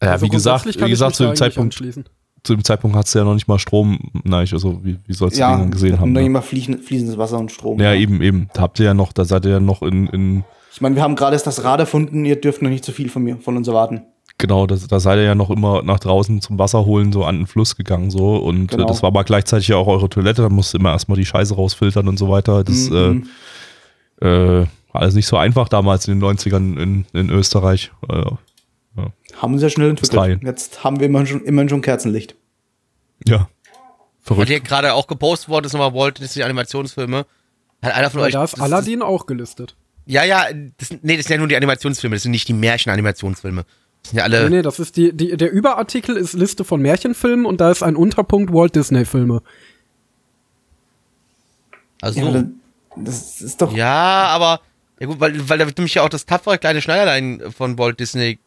Ja, Also wie gesagt, wie ich gesagt, zu dem Zeitpunkt, zu dem Zeitpunkt hat es ja noch nicht mal Strom, nein, also wie, wie sollst du ja, den dann gesehen haben? noch Ne? immer fließen, fließendes Wasser und Strom. Ja, eben, eben. Da habt ihr ja noch, da seid ihr ja noch in, in Ich meine, wir haben gerade erst das Rad erfunden, ihr dürft noch nicht zu viel von mir, von uns erwarten. Genau, das, da seid ihr ja noch immer nach draußen zum Wasser holen, so an den Fluss gegangen, so. Und Genau. äh, das war aber gleichzeitig ja auch eure Toilette, da musst du immer erstmal die Scheiße rausfiltern und so weiter. Das Mhm. äh, äh, alles nicht so einfach damals in den 90ern in, in Österreich. Äh, Haben uns ja schnell Australien. entwickelt. Jetzt haben wir immerhin schon, immerhin schon Kerzenlicht. ja. Hat Verrückt. hier gerade auch gepostet worden, ist nochmal Walt Disney Animationsfilme. Hat einer von Weil euch. da ist das- Aladdin auch gelistet. Ja, ja, das, nee, das sind ja nur die Animationsfilme, das sind nicht die Märchen-Animationsfilme. Ja alle. Nee, nee, das ist die, die, der Überartikel ist Liste von Märchenfilmen und da ist ein Unterpunkt Walt Disney Filme. Also, Ja, ja, das ist doch. aber. Ja gut, weil, weil da wird nämlich ja auch das tapfere kleine Schneiderlein von Walt Disney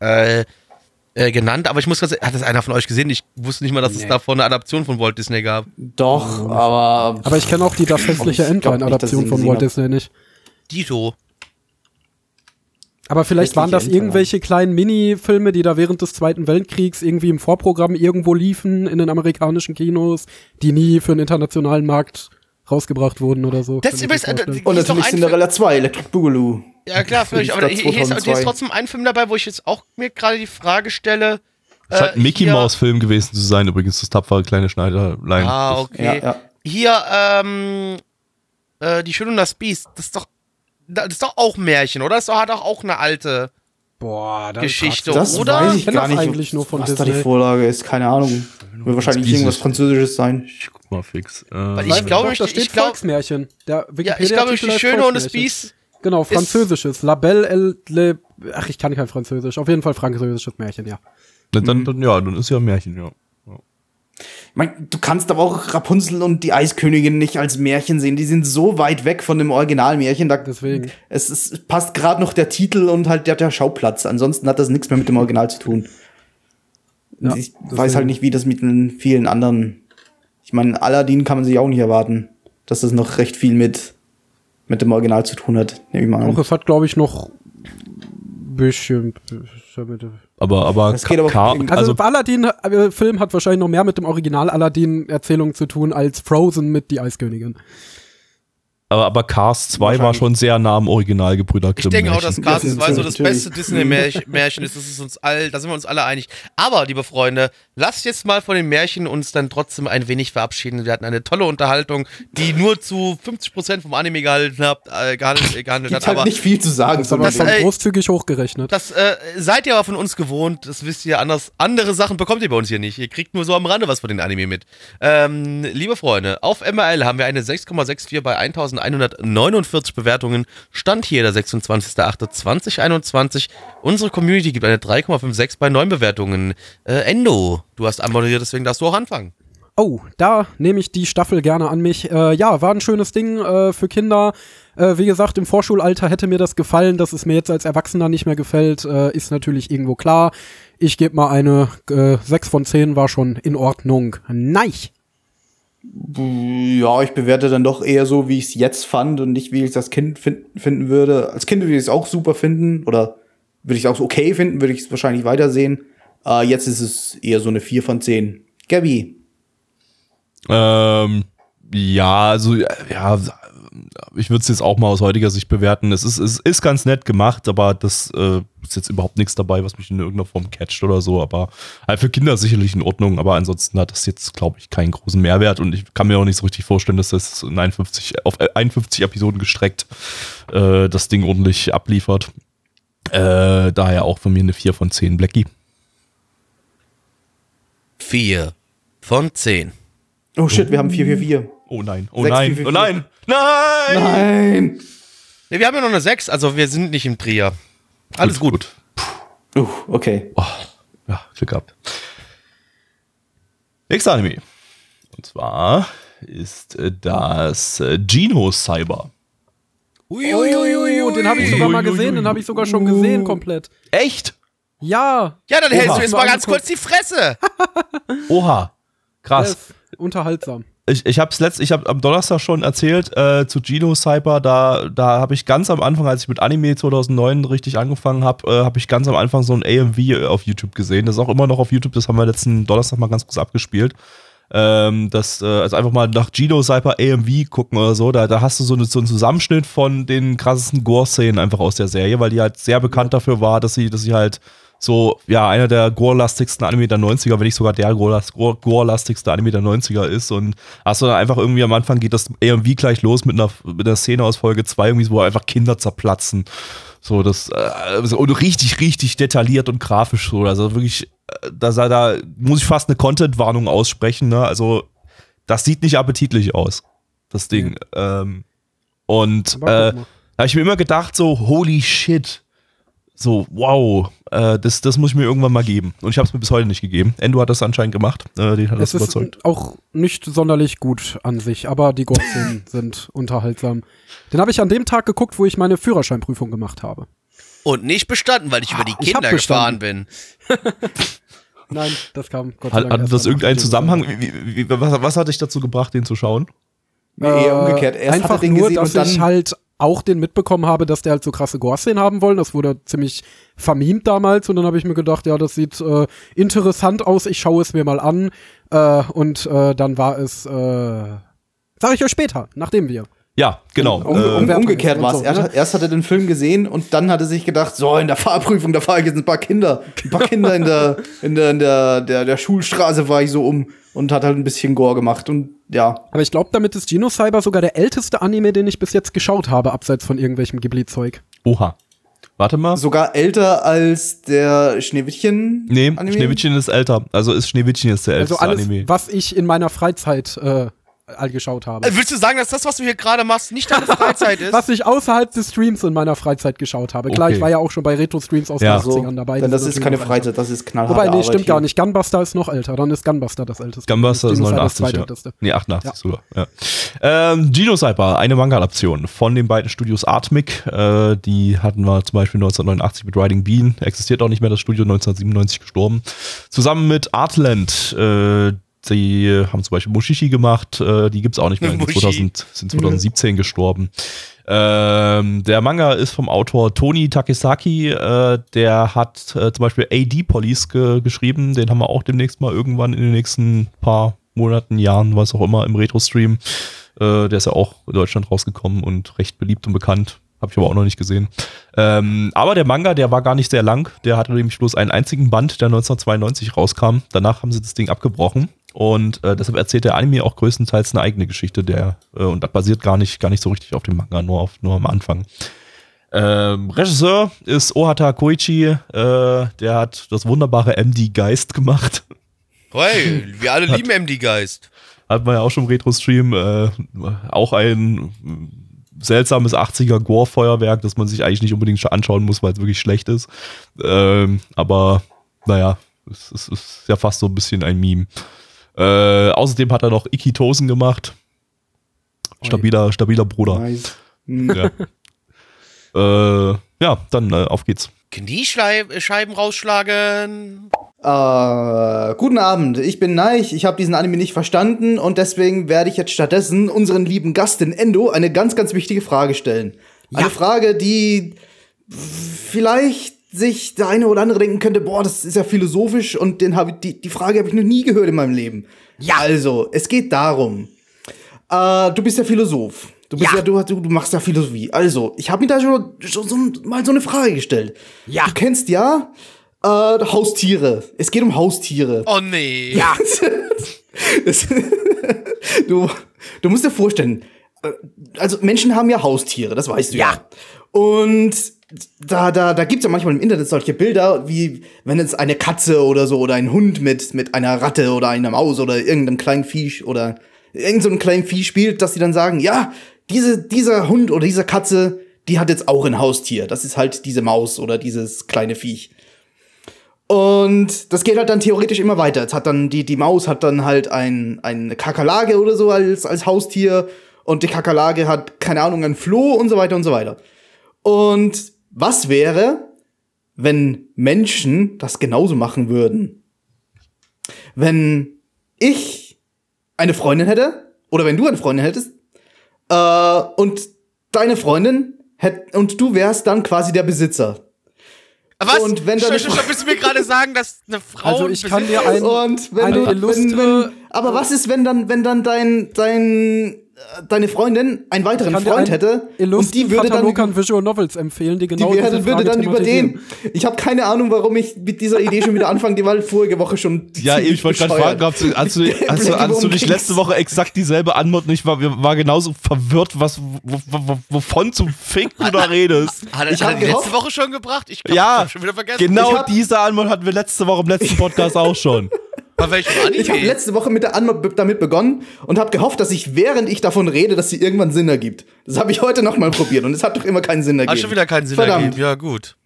äh, äh, genannt. Aber ich muss ganz hat das einer von euch gesehen? Ich wusste nicht mal, dass es Nee. davon eine Adaption von Walt Disney gab. Doch, aber. Aber ich kenne auch die Das hässliche Entlein-Adaption von Walt. Disney nicht. Dito. Aber vielleicht waren das irgendwelche kleinen Mini-Filme, die da während des Zweiten Weltkriegs irgendwie im Vorprogramm irgendwo liefen in den amerikanischen Kinos, die nie für den internationalen Markt rausgebracht wurden oder so. Das übrigens, äh. Und natürlich Cinderella 2, Electric Boogaloo. Ja, klar, völlig. Lief Aber hier, hier, ist, hier ist 2002. trotzdem ein Film dabei, wo ich jetzt auch mir gerade die Frage stelle. Es scheint äh, ein Mickey hier- Mouse Film gewesen zu sein, übrigens, das tapfere kleine Schneiderlein. Ah, okay. Ja, ja. Hier, ähm, äh, Die Schöne und das Biest, das ist doch, das ist doch auch Märchen, oder? Das ist doch- hat doch auch eine alte Boah, Geschichte, Das oder? weiß Ich gar nicht, eigentlich nur von was da Disney. die Vorlage ist. Keine Ahnung. Wird wahrscheinlich irgendwas Französisches sein. Ich guck mal fix. Äh, Weil ich glaube, ich- da steht ich glaub- Volksmärchen. Der Ja, ich glaube, Die Schöne und das. Biest. Genau, französisches. La Belle et le... Ach, ich kann kein Französisch. Auf jeden Fall französisches Märchen, ja. dann, dann, dann, ja, dann ist ja ein Märchen, ja. Ich mein, du kannst aber auch Rapunzel und die Eiskönigin nicht als Märchen sehen. Die sind so weit weg von dem Originalmärchen. Da, Deswegen. Es, es passt gerade noch der Titel und halt der, der Schauplatz. Ansonsten hat das nichts mehr mit dem Original zu tun. Ja, ich deswegen. weiß halt nicht, wie das mit den vielen anderen. Ich meine, Aladdin kann man sich auch nicht erwarten, dass das noch recht viel mit, mit dem Original zu tun hat. Nehme ich mal Auch an. es hat, glaube ich, noch bisschen... Aber, aber, Das geht aber- Also, also, Aladdin-Film hat wahrscheinlich noch mehr mit dem Original Aladdin-Erzählung zu tun als Frozen mit Die Eiskönigin. Aber, aber Cars 2 war schon sehr nah am Original Gebrüder Ich Grimm. denke auch, dass Märchen. Cars Ja, 2 so das beste Disney-Märchen ist. Das ist uns all, da sind wir uns alle einig. Aber, liebe Freunde, lasst jetzt mal von den Märchen uns dann trotzdem ein wenig verabschieden. Wir hatten eine tolle Unterhaltung, die nur zu 50% vom Anime gehalten hat, äh, gehandelt, äh, gehandelt Gibt hat. halt nicht viel zu sagen. Das schon Ding. ey, großzügig hochgerechnet. das äh, seid ihr aber von uns gewohnt. Das wisst ihr anders. Andere Sachen bekommt ihr bei uns hier nicht. Ihr kriegt nur so am Rande was von den Anime mit. Ähm, liebe Freunde, auf MRL haben wir eine 6,64 bei 1149 Bewertungen. Stand hier der 26.08.2021. Unsere Community gibt eine 3,56 bei 9 Bewertungen. Äh, Endo, du hast anmoderiert, deswegen darfst du auch anfangen. Oh, da nehme ich die Staffel gerne an mich. Äh, ja, war ein schönes Ding äh, für Kinder. Äh, wie gesagt, im Vorschulalter hätte mir das gefallen, dass es mir jetzt als Erwachsener nicht mehr gefällt, äh, ist natürlich irgendwo klar. Ich gebe mal eine äh, 6 von 10, war schon in Ordnung. Nein! Ja, ich bewerte dann doch eher so, wie ich es jetzt fand und nicht, wie ich das Kind fin finden würde. Als Kind würde ich es auch super finden oder würde ich es auch okay finden, würde ich es wahrscheinlich weitersehen. Äh, jetzt ist es eher so eine 4 von 10. Gabby. Ähm, ja, also, ja, ich würde es jetzt auch mal aus heutiger Sicht bewerten. Es ist, es ist ganz nett gemacht, aber das äh, ist jetzt überhaupt nichts dabei, was mich in irgendeiner Form catcht oder so. Aber halt für Kinder sicherlich in Ordnung, aber ansonsten hat das jetzt, glaube ich, keinen großen Mehrwert und ich kann mir auch nicht so richtig vorstellen, dass das in 51, auf 51 Episoden gestreckt äh, das Ding ordentlich abliefert. Äh, daher auch von mir eine 4 von 10 Blackie. 4 von 10. Oh shit, wir haben 444. Oh nein, oh Sechs, nein, vier, oh vier, nein, nein! Nein! Ne, wir haben ja noch eine 6, also wir sind nicht im Trier. Alles gut. Uh, okay. Oh, ja, Glück gehabt. Nächster Anime. Und zwar ist äh, das äh, Geno Cyber. Oh, den habe ich sogar mal gesehen, den habe ich sogar schon gesehen komplett. Echt? Ja, Ja, dann hältst du jetzt mal ganz kurz die Fresse. Oha. Krass. ist unterhaltsam. Ich, ich habe es ich habe am Donnerstag schon erzählt äh, zu Geno Cyber, da, da habe ich ganz am Anfang, als ich mit Anime 2009 richtig angefangen habe, äh, habe ich ganz am Anfang so ein AMV auf YouTube gesehen. Das ist auch immer noch auf YouTube, das haben wir letzten Donnerstag mal ganz kurz abgespielt. Ähm, das, äh, also einfach mal nach Geno Cyber AMV gucken oder so, da, da hast du so, eine, so einen Zusammenschnitt von den krassesten Gore-Szenen einfach aus der Serie, weil die halt sehr bekannt dafür war, dass sie, dass sie halt so, ja, einer der gore-lastigsten Anime der 90er, wenn nicht sogar der gore- gore- gore-lastigste Anime der 90er ist. Und hast du dann einfach irgendwie am Anfang geht das irgendwie gleich los mit einer, mit einer Szene aus Folge 2, irgendwie, wo einfach Kinder zerplatzen. So, das, äh, so- und richtig, richtig detailliert und grafisch so. Also wirklich, äh, da, da, da muss ich fast eine Content-Warnung aussprechen, ne? Also, das sieht nicht appetitlich aus, das Ding. Ähm, und äh, da habe ich mir immer gedacht, so, holy shit. So, wow, äh, das, das muss ich mir irgendwann mal geben. Und ich habe es mir bis heute nicht gegeben. Endo hat das anscheinend gemacht. Äh, den hat das Es ist überzeugt. auch nicht sonderlich gut an sich, aber die Gore-Szenen (laughs) sind unterhaltsam. Den habe ich an dem Tag geguckt, wo ich meine Führerscheinprüfung gemacht habe. Und nicht bestanden, weil ich über die Kinder gefahren bin. (laughs) Nein, das kam Gott sei Hat, Dank hat erst das irgendeinen Zusammenhang? Wie, wie, wie, was, was hat dich dazu gebracht, den zu schauen? Nee, eher umgekehrt. Erst einfach hat er den nur, gesehen dass und dann ich halt auch den mitbekommen habe, dass der halt so krasse Gore-Szenen haben wollen. Das wurde ziemlich vermint damals und dann habe ich mir gedacht, ja, das sieht äh, interessant aus, ich schaue es mir mal an. Äh, und äh, dann war es, äh, sag ich euch später, nachdem wir. Ja, genau. Um, äh, um, Umwertung umgekehrt war es. so, Er, ne? Erst hat er den Film gesehen und dann hat er sich gedacht, so in der Fahrprüfung, da fahre ich jetzt ein paar Kinder. Ein paar Kinder in der, in der, in der, der, der Schulstraße war ich so um und hat halt ein bisschen Gore gemacht. Und ja, Aber ich glaube, damit ist Genocyber sogar der älteste Anime, den ich bis jetzt geschaut habe, abseits von irgendwelchem Ghibli-Zeug. oha. Warte mal. sogar älter als der Schneewittchen. nee, Anime. Schneewittchen ist älter. Also ist Schneewittchen jetzt der Also älteste alles, Anime. was ich in meiner Freizeit äh, geschaut habe. Äh, Willst du sagen, dass das, was du hier gerade machst, nicht deine (laughs) Freizeit ist? was ich außerhalb des Streams in meiner Freizeit geschaut habe. Klar, Okay. ich war ja auch schon bei Retro-Streams aus Ja. den So, 80ern dabei. denn das sind ist keine Freizeit, das ist knallhart. Wobei, nee, stimmt gar nicht. Gunbuster ist noch älter. Dann ist Gunbuster das älteste. Gunbuster ist Genocyber 89, ja. zweitälteste. Nee, 88 Ja. sogar. Ja. Ähm, Genocyber, eine Manga-Adaption von den beiden Studios Artmic. Äh, die hatten wir zum Beispiel 1989 mit Riding Bean. Existiert auch nicht mehr, das Studio 1997 gestorben. Zusammen mit Artland. Äh, die haben zum Beispiel Mushishi gemacht. Äh, die gibt's auch nicht mehr. Sind, Mushi. 2000, sind 2017 gestorben. Ähm, der Manga ist vom Autor Toni Takesaki. Äh, der hat äh, zum Beispiel AD Police ge geschrieben. Den haben wir auch demnächst mal irgendwann in den nächsten paar Monaten, Jahren, was auch immer, im Retro-Stream. Äh, der ist ja auch in Deutschland rausgekommen und recht beliebt und bekannt. Habe ich aber auch noch nicht gesehen. Ähm, aber der Manga, der war gar nicht sehr lang. Der hatte nämlich bloß einen einzigen Band, der 1992 rauskam. Danach haben sie das Ding abgebrochen. Und äh, deshalb erzählt der Anime auch größtenteils eine eigene Geschichte, der äh, und das basiert gar nicht, gar nicht so richtig auf dem Manga, nur auf nur am Anfang. Ähm, Regisseur ist Ohata Koichi, äh, der hat das wunderbare MD Geist gemacht. Hey, wir alle lieben MD Geist. Hat man ja auch schon im Retro-Stream. Äh, auch ein seltsames 80er Gore-Feuerwerk, das man sich eigentlich nicht unbedingt schon anschauen muss, weil es wirklich schlecht ist. Ähm, aber naja, es, es ist ja fast so ein bisschen ein Meme. Äh, außerdem hat er noch Iki Tosen gemacht. Stabiler, stabiler Bruder. Nice. (laughs) Ja. äh, ja, dann äh, auf geht's. Kniescheiben rausschlagen. Äh, guten Abend, ich bin Neich, ich habe diesen Anime nicht verstanden und deswegen werde ich jetzt stattdessen unseren lieben Gast in Endo eine ganz, ganz wichtige Frage stellen. Eine Frage, die vielleicht sich der eine oder andere denken könnte, boah, das ist ja philosophisch und den hab ich, die, die Frage habe ich noch nie gehört in meinem Leben. Ja. Also, es geht darum, äh, du bist ja Philosoph. Du, bist ja. du, du, du machst ja Philosophie. Also, ich habe mir da schon, schon so, mal so eine Frage gestellt. Ja. Du kennst ja äh, Haustiere. Es geht um Haustiere. Oh nee. Ja. (laughs) (laughs) Du, du musst dir vorstellen, also Menschen haben ja Haustiere, das weißt du ja. Ja. Und da, da, da gibt's ja manchmal im Internet solche Bilder, wie wenn es eine Katze oder so oder ein Hund mit, mit einer Ratte oder einer Maus oder irgendeinem kleinen Viech oder irgend so einem kleinen Vieh spielt, dass sie dann sagen, ja, diese, dieser Hund oder diese Katze, die hat jetzt auch ein Haustier. Das ist halt diese Maus oder dieses kleine Viech. Und das geht halt dann theoretisch immer weiter. Jetzt hat dann die, die Maus hat dann halt ein, eine Kakerlake oder so als, als Haustier. Und die Kakerlake hat, keine Ahnung, ein Floh und so weiter und so weiter. Und was wäre, wenn Menschen das genauso machen würden? Wenn ich eine Freundin hätte, oder wenn du eine Freundin hättest, äh, und deine Freundin hätt, und du wärst dann quasi der Besitzer. Was? Und wenn deine stopp, stopp, willst du mir gerade sagen, dass eine (laughs) Frau. Also ich kann dir ein, Und wenn eine du, wenn, wenn, aber was ist, wenn dann, wenn dann dein, dein, deine Freundin einen weiteren Freund einen hätte und die würde dann Katalog an Visual Novels empfehlen, die die genau würde, diese würde dann über den. Ich habe keine Ahnung, warum ich mit dieser Idee schon wieder anfange, die war vorige Woche schon. Ja, ich wollte gerade fragen, (laughs) hast du, hast, du, hast, du, hast du nicht letzte Woche exakt dieselbe Antwort und ich war, wir- war genauso verwirrt, was, wo, wo, wovon zum Fick du da redest. Hat er, Ich hat er die letzte Woche schon gebracht? Ich glaub, ich Ja, hab schon wieder vergessen. genau Ich hab- diese Antwort hatten wir letzte Woche im letzten (laughs) Podcast auch schon. Bei welchem Anime? Ich habe letzte Woche mit der Antwort damit begonnen und habe gehofft, dass ich während ich davon rede, dass sie irgendwann Sinn ergibt. Das habe ich heute noch mal probiert und es hat doch immer keinen Sinn ergeben. Hat schon wieder keinen Sinn Verdammt. ergeben. Ja, gut.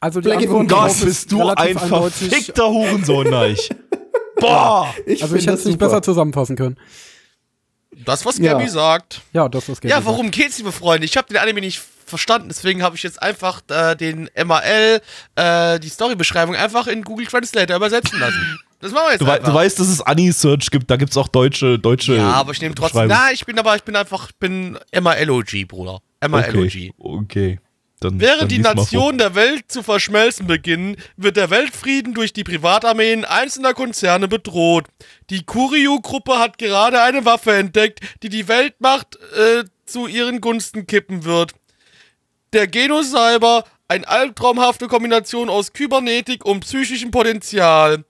Also die Blackie, worum Antwort ist bist du ein verfickter Hurensohn, Neich. (laughs) Boah! Ich Also ich hätte es das nicht besser zusammenfassen können. Das, was Ja. Gabby sagt. Ja, das ist Ja, worum geht's, liebe Freunde? Ich habe den Anime nicht verstanden, deswegen habe ich jetzt einfach äh, den MAL, äh, die Storybeschreibung, einfach in Google Translator übersetzen lassen. (laughs) Das machen wir jetzt Du, wei du weißt, dass es Annie-Search gibt, da gibt's auch deutsche, deutsche. ja, aber ich nehme trotzdem. Na, ich bin aber, ich bin einfach, ich bin MALOG, Bruder. MALOG. Okay, okay. Dann, Während dann die. Nationen der Welt zu verschmelzen beginnen, wird der Weltfrieden durch die Privatarmeen einzelner Konzerne bedroht. Die Kuryu-Gruppe hat gerade eine Waffe entdeckt, die die Weltmacht äh, zu ihren Gunsten kippen wird. Der Genocyber, eine albtraumhafte Kombination aus Kybernetik und psychischem Potenzial.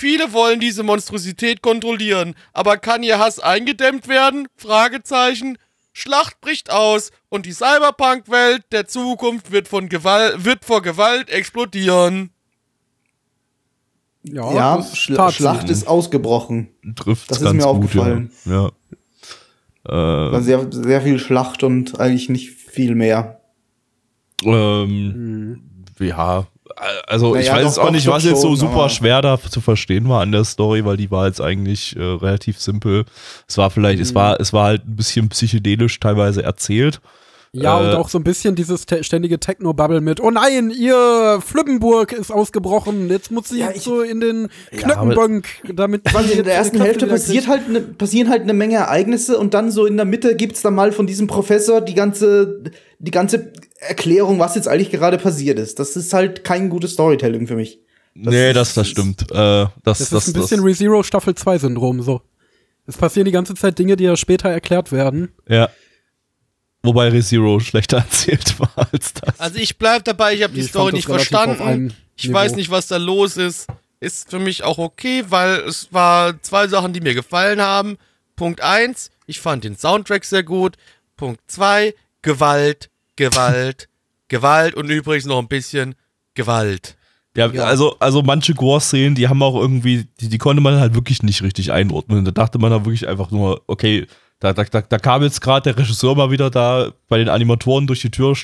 Viele wollen diese Monstrosität kontrollieren, aber kann ihr Hass eingedämmt werden? Fragezeichen. Schlacht bricht aus und die Cyberpunk-Welt der Zukunft wird, von Gewalt, wird vor Gewalt explodieren. Ja, Ja, Schla. Schlacht ist ausgebrochen. Trifft's Das ist ganz mir gut, aufgefallen. Ja. ja. Äh, sehr, sehr viel Schlacht und eigentlich nicht viel mehr. Ähm, ja, also ich Naja, weiß doch, jetzt auch doch, nicht, was jetzt so super schwer da zu verstehen war an der Story, weil die war jetzt eigentlich äh, relativ simpel. Es war vielleicht, es war, es war halt ein bisschen psychedelisch teilweise erzählt. Ja, Äh, und auch so ein bisschen dieses te ständige Techno-Bubble mit, oh nein, ihr Flippenburg ist ausgebrochen, jetzt muss sie Ja, jetzt ich- so in den Ja, Knöckenbank, damit Weil sie in der ersten Hälfte passiert halt ne, passieren halt eine Menge Ereignisse und dann so in der Mitte gibt's dann mal von diesem Professor die ganze, die ganze Erklärung, was jetzt eigentlich gerade passiert ist. Das ist halt kein gutes Storytelling für mich. nee, ist- das, das stimmt. Äh, das, Das, ist ein bisschen ReZero Staffel 2 Syndrom, so. Es passieren die ganze Zeit Dinge, die ja später erklärt werden. ja. Wobei ReZero schlechter (laughs) erzählt war als das. Also ich bleib dabei, ich habe die Ich Story nicht verstanden. Ich Niveau. weiß nicht, was da los ist. Ist für mich auch okay, weil es war zwei Sachen, die mir gefallen haben. Punkt eins, ich fand den Soundtrack sehr gut. Punkt zwei, Gewalt, Gewalt, (laughs) Gewalt und übrigens noch ein bisschen Gewalt. Ja, also, also manche Gore-Szenen, die haben auch irgendwie, die, die konnte man halt wirklich nicht richtig einordnen. Da dachte man da wirklich einfach nur, okay, da, da, da, da kam jetzt gerade der Regisseur mal wieder da bei den Animatoren durch die Tür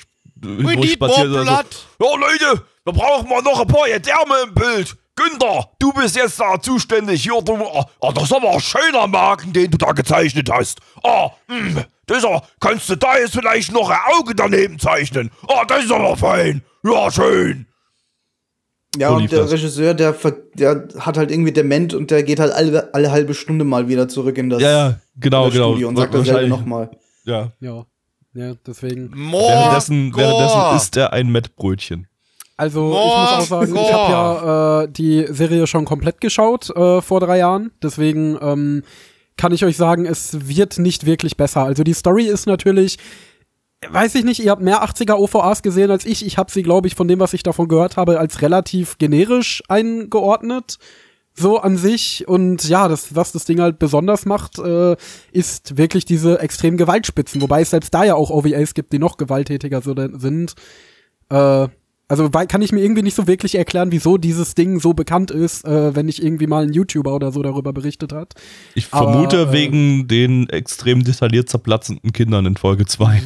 need durchspaziert more und so, blood. Ja, Leute, da brauchen wir noch ein paar Gedärme im Bild. Günther, du bist jetzt da zuständig. Hier, du, oh, das ist aber ein schöner Magen, den du da gezeichnet hast. Oh, mh, das ist aber, kannst du da jetzt vielleicht noch ein Auge daneben zeichnen? Oh, das ist aber fein. Ja, schön. Ja, und der das. Regisseur, der, ver- der hat halt irgendwie dement und der geht halt alle, alle halbe Stunde mal wieder zurück in das, Ja, ja, genau, in das genau. Studio und sagt dasselbe nochmal. Ja. Ja. Ja, deswegen. Währenddessen, währenddessen isst er ein Mettbrötchen. Also, More ich muss auch sagen, ich Gore. habe ja äh, die Serie schon komplett geschaut äh, vor drei Jahren. Deswegen ähm, kann ich euch sagen, es wird nicht wirklich besser. Also, die Story ist natürlich. Weiß ich nicht, ihr habt mehr 80er OVAs gesehen als ich. Ich habe sie, glaube ich, von dem, was ich davon gehört habe, als relativ generisch eingeordnet. So an sich. Und ja, das, was das Ding halt besonders macht, äh, ist wirklich diese extremen Gewaltspitzen. Wobei es selbst da ja auch OVAs gibt, die noch gewalttätiger so sind. Äh, also kann ich mir irgendwie nicht so wirklich erklären, wieso dieses Ding so bekannt ist, äh, wenn nicht irgendwie mal ein YouTuber oder so darüber berichtet hat. Ich Aber, vermute äh, wegen den extrem detailliert zerplatzenden Kindern in Folge 2.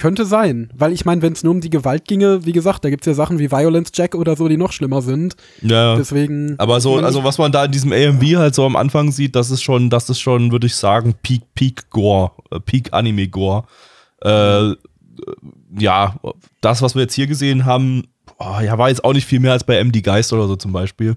Könnte sein, weil ich meine, wenn es nur um die Gewalt ginge, wie gesagt, da gibt's ja Sachen wie Violence Jack oder so, die noch schlimmer sind. Ja. Deswegen. Aber so, also was man da in diesem AMV halt so am Anfang sieht, das ist schon, das ist schon, würde ich sagen, Peak, Peak Gore, äh, Peak Anime Gore. Äh, ja, das, was wir jetzt hier gesehen haben, oh, ja, war jetzt auch nicht viel mehr als bei MD Geist oder so zum Beispiel.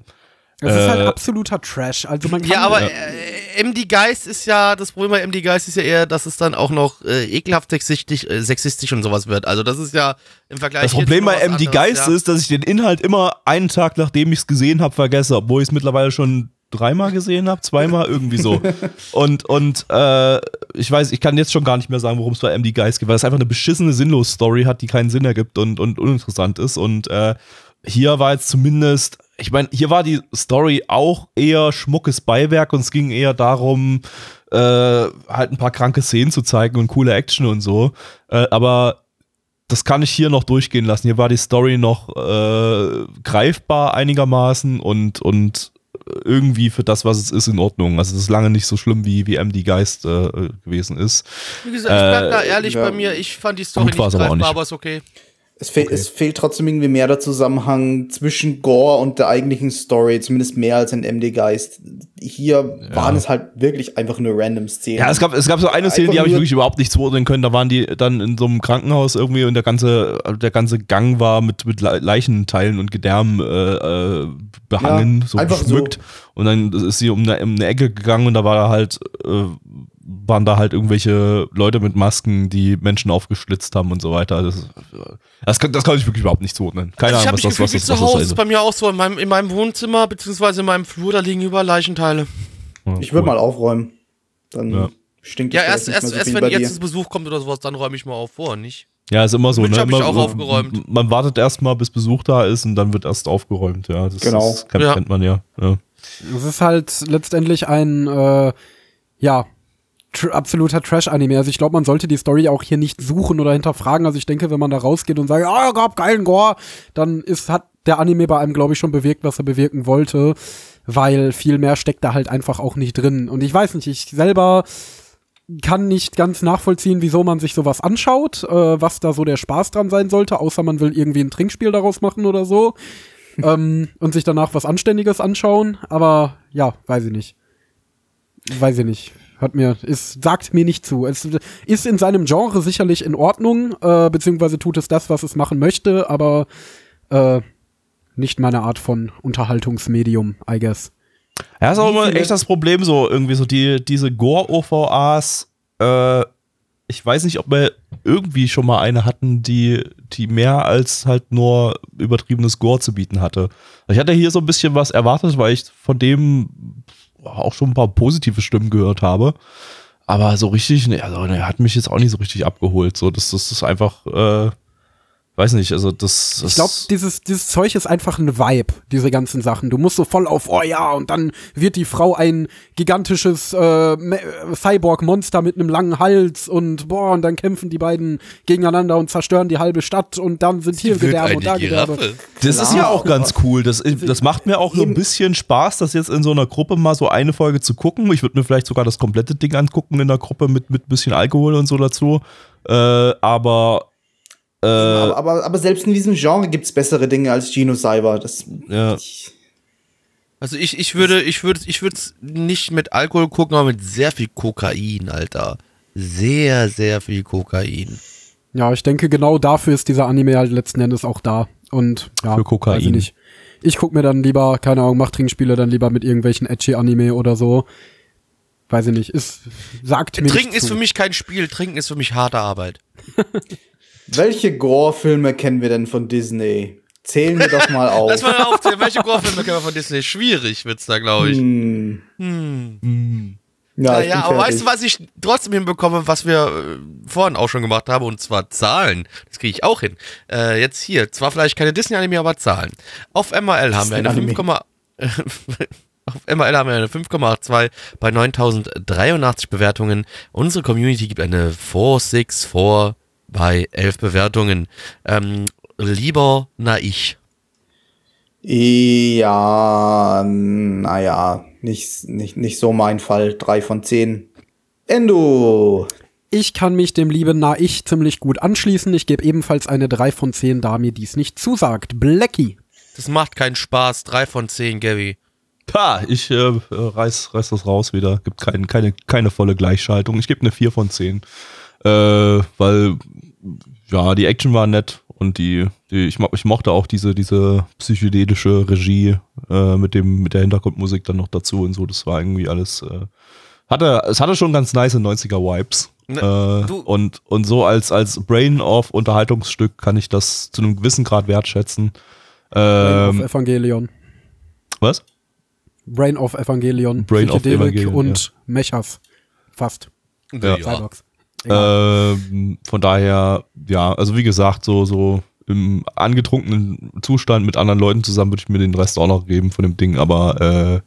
Es ist halt äh, absoluter Trash. Also man kann Ja, aber Ja. Äh, MD Geist ist ja, das Problem bei MD Geist ist ja eher, dass es dann auch noch äh, ekelhaft sexistisch, äh, sexistisch und sowas wird. Also das ist ja im Vergleich. Das Problem bei MD anderes, Geist ja. ist, dass ich den Inhalt immer einen Tag, nachdem ich es gesehen habe, vergesse, obwohl ich es mittlerweile schon dreimal gesehen habe, zweimal irgendwie so. (laughs) Und, und äh, ich weiß, ich kann jetzt schon gar nicht mehr sagen, worum es bei MD Geist geht, weil es einfach eine beschissene sinnlos Story hat, die keinen Sinn ergibt und, und uninteressant ist. Und äh, hier war jetzt zumindest, ich meine, hier war die Story auch eher schmuckes Beiwerk und es ging eher darum, äh, halt ein paar kranke Szenen zu zeigen und coole Action und so. Äh, aber das kann ich hier noch durchgehen lassen. Hier war die Story noch äh, greifbar einigermaßen und, und irgendwie für das, was es ist, in Ordnung. Also das ist lange nicht so schlimm, wie, wie MD Geist äh, gewesen ist. Wie gesagt, ich bleib Äh, da ehrlich ja. bei mir. Ich fand die Story nicht greifbar, nicht. aber ist okay. Es, fehl, es fehlt trotzdem irgendwie mehr der Zusammenhang zwischen Gore und der eigentlichen Story, zumindest mehr als in MD Geist. Hier waren es halt wirklich einfach nur random Szenen. Ja, es gab, es gab so eine Szene, die habe ich wirklich überhaupt nicht zuordnen können. Da waren die dann in so einem Krankenhaus irgendwie und der ganze, der ganze Gang war mit, mit Le- Leichenteilen und Gedärm äh, äh, behangen, Ja, so geschmückt. Und dann ist sie um eine, um eine Ecke gegangen und da war da halt, äh, waren da halt irgendwelche Leute mit Masken, die Menschen aufgeschlitzt haben und so weiter. Das, das, kann, das kann ich wirklich überhaupt nicht zuordnen. Keine Also ich Ahnung, was was gefühlt wie das, zu was Hause. das ist bei mir auch so. In meinem, in meinem Wohnzimmer, beziehungsweise in meinem Flur, da liegen überall Leichenteile. ich würde mal aufräumen. Dann Ja. stinkt Ja, es erst, erst, mehr so erst wenn jetzt ein Besuch kommt oder sowas, dann räume ich mal auf vor, nicht? Ja, ist immer so, ne? hab ich Man- auch aufgeräumt. Man wartet erstmal, bis Besuch da ist und dann wird erst aufgeräumt, ja. Das, Genau. Das kennt, Ja. kennt man ja. ja. Es ist halt letztendlich ein, äh, ja, tr absoluter Trash-Anime. Also ich glaube, man sollte die Story auch hier nicht suchen oder hinterfragen. Also ich denke, wenn man da rausgeht und sagt, ah, gab geilen Gore, dann ist, hat der Anime bei einem, glaube ich, schon bewirkt, was er bewirken wollte. Weil viel mehr steckt da halt einfach auch nicht drin. Und ich weiß nicht, ich selber kann nicht ganz nachvollziehen, wieso man sich sowas anschaut, äh, was da so der Spaß dran sein sollte, außer man will irgendwie ein Trinkspiel daraus machen oder so. (laughs) ähm, und sich danach was Anständiges anschauen. Aber ja, weiß ich nicht. Weiß ich nicht. Hat mir, es sagt mir nicht zu. Es ist in seinem Genre sicherlich in Ordnung, äh, beziehungsweise tut es das, was es machen möchte, aber äh, nicht meine Art von Unterhaltungsmedium, I guess. Ja, ist auch immer echt das Problem, so irgendwie so die, diese Gore-OVAs, äh, ich weiß nicht, ob wir irgendwie schon mal eine hatten, die, die mehr als halt nur übertriebenes Gore zu bieten hatte. Ich hatte hier so ein bisschen was erwartet, weil ich von dem auch schon ein paar positive Stimmen gehört habe. Aber so richtig, ne, also, ne, hat mich jetzt auch nicht so richtig abgeholt. So, das, das ist einfach, äh, weiß nicht, also das. das Ich glaube, dieses, dieses Zeug ist einfach ein Vibe, diese ganzen Sachen. Du musst so voll auf, oh ja, und dann wird die Frau ein gigantisches äh, Cyborg-Monster mit einem langen Hals und boah, und dann kämpfen die beiden gegeneinander und zerstören die halbe Stadt und dann sind hier Gedärme und da Gedärme. Das ist ja auch ganz cool. Das, das macht mir auch so ein bisschen Spaß, das jetzt in so einer Gruppe mal so eine Folge zu gucken. Ich würde mir vielleicht sogar das komplette Ding angucken in der Gruppe mit mit bisschen Alkohol und so dazu. Äh, aber äh, aber, aber, aber selbst in diesem Genre gibt's bessere Dinge als Geno Cyber. Das, Ja. ich, Also ich, ich würde, ich würde, ich würde es nicht mit Alkohol gucken, aber mit sehr viel Kokain, Alter. Sehr, sehr viel Kokain. Ja, ich denke, genau dafür ist dieser Anime halt letzten Endes auch da. Und ja, Für Kokain. weiß ich nicht. Ich guck mir dann lieber, keine Ahnung, mach Trinkspiele dann lieber mit irgendwelchen edgy Anime oder so. Weiß ich nicht. Ist, sagt mir Trinken ist zu. für mich kein Spiel, Trinken ist für mich harte Arbeit. (laughs) welche Gore-Filme kennen wir denn von Disney? Zählen wir doch mal auf. (laughs) Lass mal aufzählen, welche Gore-Filme kennen wir von Disney? Schwierig wird's da, glaube ich. Hm. Hm. Ja, ich Naja, aber weißt du, was ich trotzdem hinbekomme, was wir äh, vorhin auch schon gemacht haben, und zwar Zahlen. Das kriege ich auch hin. Äh, jetzt hier, zwar vielleicht keine Disney-Anime, aber Zahlen. Auf MRL haben wir eine Disney-Anime. 5, (laughs) auf MRL haben wir eine 5,82 bei 9083 Bewertungen. Unsere Community gibt eine 464 bei 11 Bewertungen. Ähm, lieber na ich. Ja, naja, nicht, nicht, nicht so mein Fall. Drei von zehn. Endo. Ich kann mich dem lieben Na Ich ziemlich gut anschließen. Ich gebe ebenfalls eine 3 von 10, da mir dies nicht zusagt. Blackie. Das macht keinen Spaß. 3 von 10, Gabby. pa, ich äh, reiß, reiß das raus wieder. Gibt kein, keine, keine volle Gleichschaltung. Ich gebe eine 4 von 10. Äh, weil, ja, die Action war nett und die, die ich, ich mochte auch diese, diese psychedelische Regie äh, mit, dem, mit der Hintergrundmusik dann noch dazu und so. Das war irgendwie alles. Äh, hatte, es hatte schon ganz nice 90er-Vibes. Ne, äh, du- und, und so als, als Brain-of-Unterhaltungsstück kann ich das zu einem gewissen Grad wertschätzen. Ähm, of Evangelion. was? Brain of Evangelion, Brain of Evangelion, und Mechas. Fast. Ja. Cyborgs. Ähm, von daher, ja, also wie gesagt, so, so im angetrunkenen Zustand mit anderen Leuten zusammen würde ich mir den Rest auch noch geben von dem Ding, aber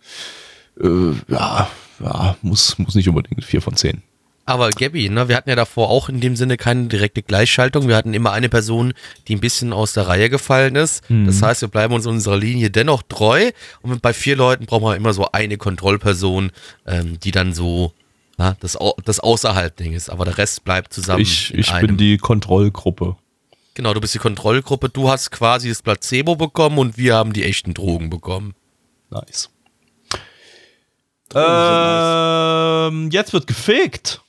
äh, äh, ja, ja, muss, muss nicht unbedingt 4 von 10. Aber Gabby, ne, wir hatten ja davor auch in dem Sinne keine direkte Gleichschaltung. Wir hatten immer eine Person, die ein bisschen aus der Reihe gefallen ist. Das heißt, wir bleiben uns unserer Linie dennoch treu. Und bei vier Leuten brauchen wir immer so eine Kontrollperson, ähm, die dann so na, das, das außerhalb Ding ist. Aber der Rest bleibt zusammen. Ich, ich einem. bin die Kontrollgruppe. Genau, du bist die Kontrollgruppe. Du hast quasi das Placebo bekommen und wir haben die echten Drogen bekommen. Nice. Ähm, jetzt wird gefickt.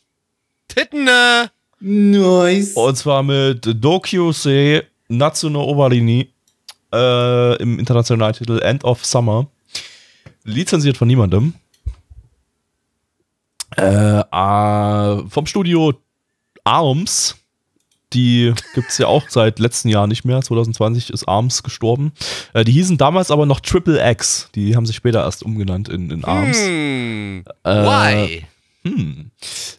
Titten, äh, Nice. Und zwar mit Dokyusei Natsuno Owarini äh, im internationalen Titel End of Summer. Lizenziert von niemandem. Äh, äh, vom Studio Arms. Die gibt es ja auch seit letzten Jahr nicht mehr. 2020 ist Arms gestorben. Äh, die hießen damals aber noch Triple X. Die haben sich später erst umgenannt in, in Arms. hm, Äh, why? hm.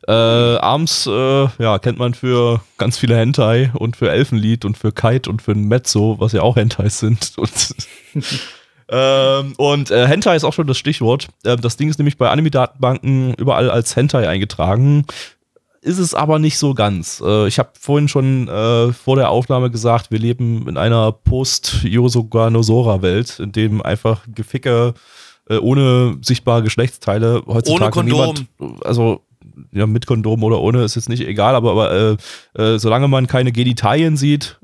Äh, Arms, äh, ja, kennt man für ganz viele Hentai und für Elfenlied und für Kite und für Mezzo, was ja auch Hentais sind. Und, (laughs) ähm, und äh, Hentai ist auch schon das Stichwort. Ähm, das Ding ist nämlich bei Anime-Datenbanken überall als Hentai eingetragen. Ist es aber nicht so ganz. Äh, ich habe vorhin schon äh, vor der Aufnahme gesagt, wir leben in einer Post-Yosoganosora-Welt, in dem einfach Geficke äh, ohne sichtbare Geschlechtsteile heutzutage Ohne Kondom. niemand, also ja, mit Kondom oder ohne ist jetzt nicht egal, aber, aber äh, äh, solange man keine Genitalien sieht,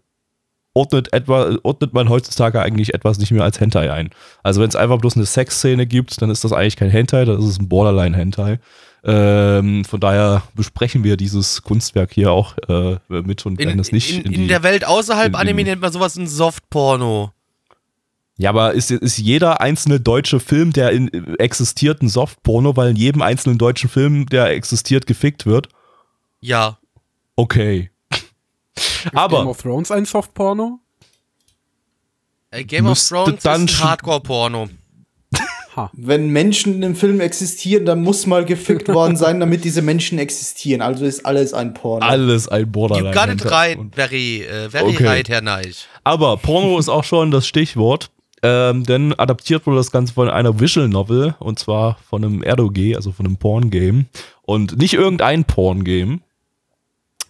ordnet, etwa, ordnet man heutzutage eigentlich etwas nicht mehr als Hentai ein. Also wenn es einfach bloß eine Sexszene gibt, dann ist das eigentlich kein Hentai, das ist ein Borderline-Hentai. Ähm, von daher besprechen wir dieses Kunstwerk hier auch äh, mit und werden es nicht in, in, in, die, der Welt außerhalb in- Anime nennt man sowas ein Softporno. Ja, aber ist, ist jeder einzelne deutsche Film, der in, existiert, ein Softporno, weil in jedem einzelnen deutschen Film, der existiert, gefickt wird? Ja. Okay. Game aber of Thrones ein Softporno? Äh, Game of Thrones dann ist ein Hardcore-Porno. Ha. Wenn Menschen in einem Film existieren, dann muss mal gefickt worden sein, damit diese Menschen existieren. Also ist alles ein Porno. alles ein You Borderline. got it right, very, äh, very Okay. right, Herr Neich. Aber Porno ist auch schon das Stichwort. Ähm, denn adaptiert wurde das Ganze von einer Visual Novel und zwar von einem RDG, also von einem Porn-Game. Und nicht irgendein Porn-Game.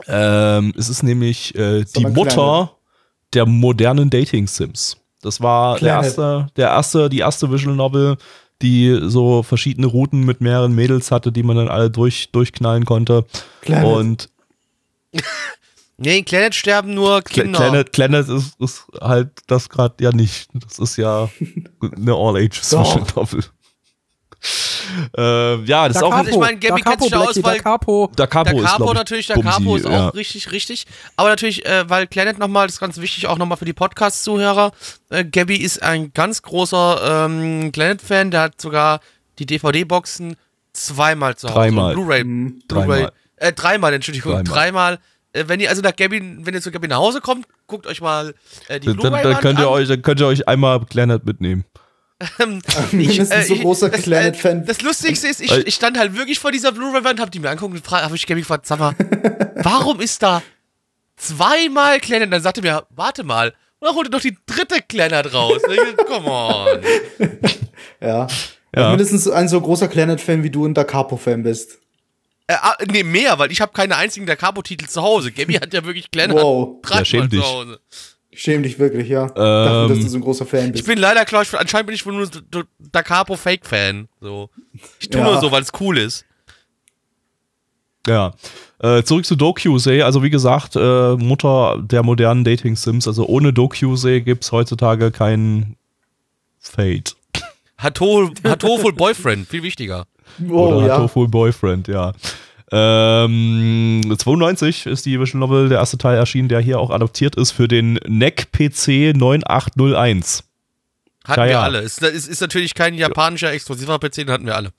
Ähm, es ist nämlich äh, die Mutter der modernen Dating-Sims. Das war der Planet. erste, der erste, die erste Visual Novel, die so verschiedene Routen mit mehreren Mädels hatte, die man dann alle durch, durchknallen konnte. Planet. Und (laughs) Nee, in Planet sterben nur Kinder. Planet, Planet ist, ist halt das gerade ja nicht. Das ist ja (laughs) eine All-Age-Social-Novel. Äh, ja, das ist Da auch Also ich meine, Gabby Da kennt sich da Capo, aus, weil da Capo. Da Capo der ist, Capo ich, natürlich, Bumsi, Capo ist auch ja. richtig, richtig. Aber natürlich, äh, weil Planet nochmal, das ist ganz wichtig, auch nochmal für die Podcast-Zuhörer. Äh, Gabby ist ein ganz großer ähm, Planet-Fan, der hat sogar die DVD-Boxen zweimal zu Hause. Dreimal. Blu-ray. Mhm. Blu-ray. Dreimal. Äh, dreimal, Entschuldigung. Dreimal. Dreimal. Äh, wenn ihr also nach Gabby, wenn ihr zu Gabby nach Hause kommt, guckt euch mal äh, die Blu-ray dann, könnt ihr an. euch, dann könnt ihr euch einmal Planet mitnehmen. (laughs) Mindestens so äh, großer das, Planet-Fan. Äh, das Lustigste ist, ich, ich stand halt wirklich vor dieser Blu-ray-Wand, hab die mir angeguckt und habe ich Gabby gefragt, sag mal, (laughs) warum ist da zweimal Planet? Dann sagte mir, warte mal, und dann holte noch die dritte Planet raus. Und ich, Come on. (laughs) ja. Ja. Mindestens ein so großer Planet-Fan wie du ein Da Capo-Fan bist. Äh, ah, nee, mehr, weil ich habe keine einzigen der Capo-Titel zu Hause. Gabby hat ja wirklich Planet Wow. dreimal Ja, schäm zu dich. Schäm dich wirklich, ja. Dafür, dass Ähm, du so ein großer Fan Ich bist. bin leider, klar, ich, anscheinend bin ich wohl nur Da Capo Fake-Fan. So. Ich tue Ja. nur so, weil es cool ist. Ja. Äh, zurück zu Dokusei. Also wie gesagt, äh, Mutter der modernen Dating-Sims. Also ohne Dokusei gibt es heutzutage kein Fate. Hatoful Hatoful Boyfriend, viel wichtiger. oh, Oder ja. Tofu Boyfriend, ja. Ähm, 92 ist die Visual Novel, der erste Teil erschienen, der hier auch adaptiert ist für den NEC PC 9801. Hatten Ja, wir ja. alle. Ist, ist, ist natürlich kein japanischer exklusiver PC, den hatten wir alle.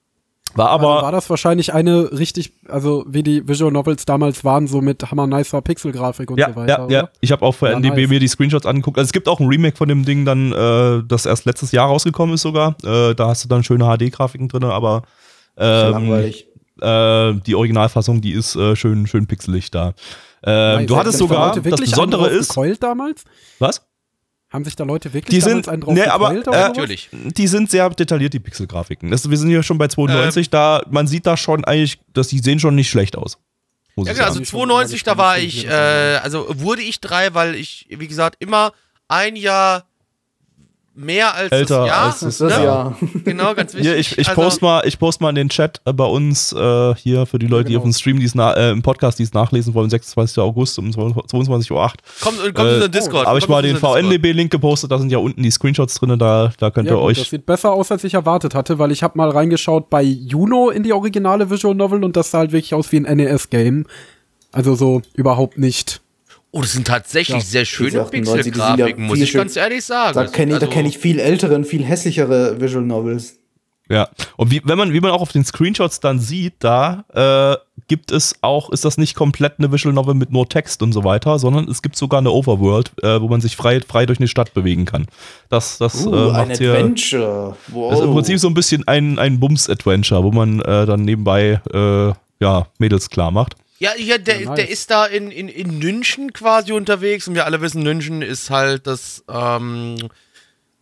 War Aber aber, war das wahrscheinlich eine richtig, also wie die Visual Novels damals waren, so mit hammer nicer Pixelgrafik und ja, so weiter. ja, ja. oder? Ich habe auch für Ja, NDB nice. mir die Screenshots angeguckt. Also es gibt auch ein Remake von dem Ding dann, äh, das erst letztes Jahr rausgekommen ist sogar. Äh, da hast du dann schöne HD-Grafiken drin, aber ähm, Langweilig. Äh, die Originalfassung, die ist äh, schön, schön pixelig da. Ähm, Nice. du hattest sogar, Leute das wirklich Besondere ist, gekeult damals? was? Haben sich da Leute wirklich Die sind, einen drauf nee, aber äh? Natürlich. die sind sehr detailliert, die Pixelgrafiken. Das, wir sind hier schon bei Ähm. 92, da, man sieht da schon eigentlich, dass die sehen schon nicht schlecht aus. Ja, genau, also ich schon 92, da war ich, äh, also wurde ich drei, weil ich, wie gesagt, immer ein Jahr mehr als Älter das Jahr. als Das ist das ne? ja. Genau, ganz wichtig. Hier, ich, ich, also, post mal, ich post mal in den Chat äh, bei uns hier hier für die Leute, die genau. auf dem Stream, die's äh, im Podcast, die es nachlesen wollen, 26. August um 22.08 Uhr. Kommt, kommt äh, in den Discord. Habe ich mal den. VNDB-Link gepostet, da sind ja unten die Screenshots drin, da, da könnt Ja, ihr gut, euch. das sieht besser aus, als ich erwartet hatte, weil ich habe mal reingeschaut bei Juno in die originale Visual Novel und das sah halt wirklich aus wie ein NES-Game. Also so überhaupt nicht. Oh, das sind tatsächlich Ja, sehr schöne diese 98, die sind ja Pixelgrafiken, muss ich schön- ganz ehrlich sagen. Da kenne ich, da Also, kenn ich viel ältere und viel hässlichere Visual Novels. Ja. Und wie, wenn man, wie man auch auf den Screenshots dann sieht, da äh, gibt es auch, ist das nicht komplett eine Visual Novel mit nur Text und so weiter, sondern es gibt sogar eine Overworld, äh, wo man sich frei, frei durch eine Stadt bewegen kann. Das, das Uh, äh, ein macht hier. Adventure. Wow. Das ist im Prinzip so ein bisschen ein, ein Bums-Adventure, wo man äh, dann nebenbei äh, ja, Mädels klar macht. Ja, ja, der, Ja, nice. der ist da in, in, in Nünchen quasi unterwegs und wir alle wissen, Nünchen ist halt das, ähm,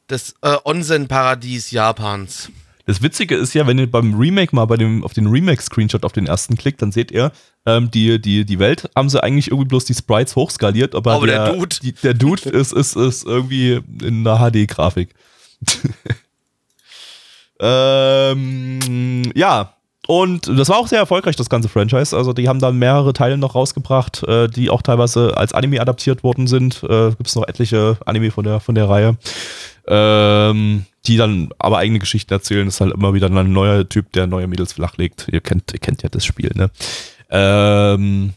das äh, Onsen-Paradies Japans. Das Witzige ist ja, wenn ihr beim Remake mal bei dem, auf den Remake-Screenshot auf den ersten klickt, dann seht ihr, ähm, die, die, die Welt haben sie eigentlich irgendwie bloß die Sprites hochskaliert, aber, Aber der Dude. Die, der Dude (laughs) ist, ist, ist irgendwie in einer HD-Grafik. (laughs) ähm, ja. Und das war auch sehr erfolgreich, das ganze Franchise. Also, die haben dann mehrere Teile noch rausgebracht, äh, die auch teilweise als Anime adaptiert worden sind. Äh, Gibt es noch etliche Anime von der, von der Reihe. Ähm, die dann aber eigene Geschichten erzählen. Das ist halt immer wieder ein neuer Typ, der neue Mädels flachlegt. Ihr kennt, ihr kennt ja das Spiel, ne? Ähm,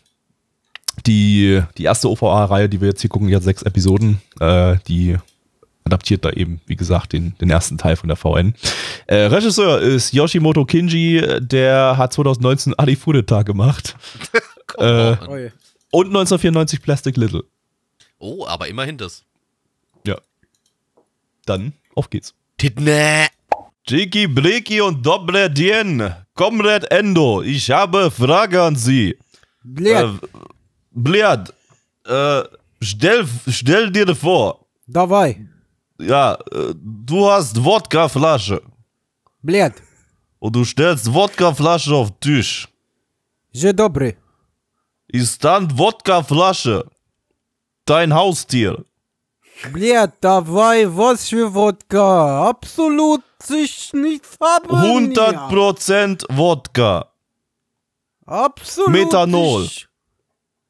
die, die erste OVA-Reihe, die wir jetzt hier gucken, die hat sechs Episoden. Äh, die adaptiert da eben, wie gesagt, den, den ersten Teil von der VN. Äh, Regisseur ist Yoshimoto Kinji, der hat 2019 Ali Fudeta gemacht. (laughs) Äh. Und 1994 Plastic Little. Oh, aber immerhin das. Ja. Dann, auf geht's. Tidne. Jiki, Breki und Dobre Dien. Comrade Endo, ich habe Frage an Sie. Blöd, Äh, Bliad, äh, stell, stell dir vor, dabei. Ja, äh, du hast Wodkaflasche Blöd. und du stellst Wodkaflasche auf den Tisch. Je dobry. Ist dann Wodkaflasche dein Haustier? Blöd, dabei, was für Wodka. Absolut sich nichts haben. 100% Wodka. Absolut. Methanol.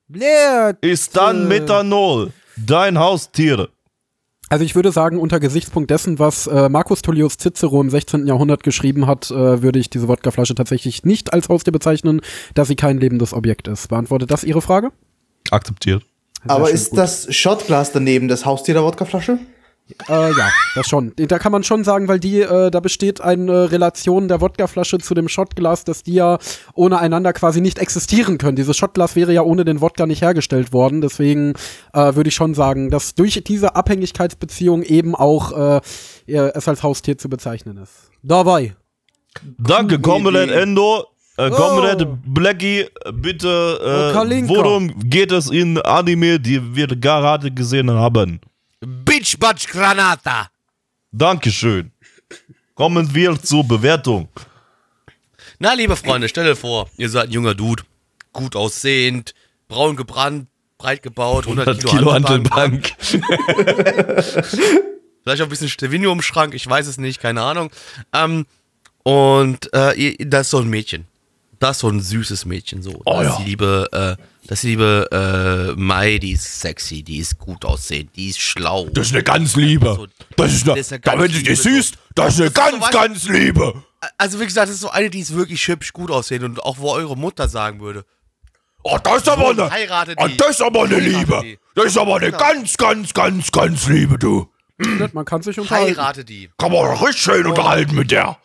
Blöd. Ist dann. Methanol dein Haustier? Also ich würde sagen, unter Gesichtspunkt dessen, was äh, Marcus Tullius Cicero im 16. Jahrhundert geschrieben hat, äh, würde ich diese Wodkaflasche tatsächlich nicht als Haustier bezeichnen, da sie kein lebendes Objekt ist. Beantwortet das Ihre Frage? Akzeptiert. Sehr Aber schön, ist gut. das Shotglas daneben das Haustier der Wodkaflasche? Äh, ja, das schon. Da kann man schon sagen, weil die, äh, da besteht eine Relation der Wodkaflasche zu dem Shotglas, dass die ja ohne einander quasi nicht existieren können. Dieses Shotglas wäre ja ohne den Wodka nicht hergestellt worden. Deswegen äh, würde ich schon sagen, dass durch diese Abhängigkeitsbeziehung eben auch äh, es als Haustier zu bezeichnen ist. Dabei. Danke, Comrade Idee. Endo. Äh, Oh. Comrade Blackie, bitte, Oh, äh, worum geht es in Anime, die wir gerade gesehen haben? Bitch Batch Granata. Dankeschön. Kommen wir zur Bewertung. Na, liebe Freunde, stell dir vor, ihr seid ein junger Dude, gut aussehend, braun gebrannt, breit gebaut, 100, 100 Kilo, Kilo Hantelbank. (laughs) vielleicht auch ein bisschen Stevino im Schrank, ich weiß es nicht, keine Ahnung. Ähm, und äh, das ist so ein Mädchen. Das ist so ein süßes Mädchen, so. Oh das ja. liebe, äh, das liebe äh, Mai, die ist sexy, die ist gut aussehend, die ist schlau. Das ist eine ganz Liebe. Das ist eine, Das ist eine da, ganz wenn du die Liebe, siehst, das ist eine Das ist so ganz, ganz Liebe. Also wie gesagt, das ist so eine, die ist wirklich hübsch, gut aussehend und auch wo eure Mutter sagen würde, Oh, das ist aber eine, heiratet oh, das ist aber eine Liebe. die. Das ist aber eine Genau. ganz, ganz, ganz, ganz Liebe, du. Man kann sich unterhalten. Heirate die. Kann man richtig schön unterhalten mit der.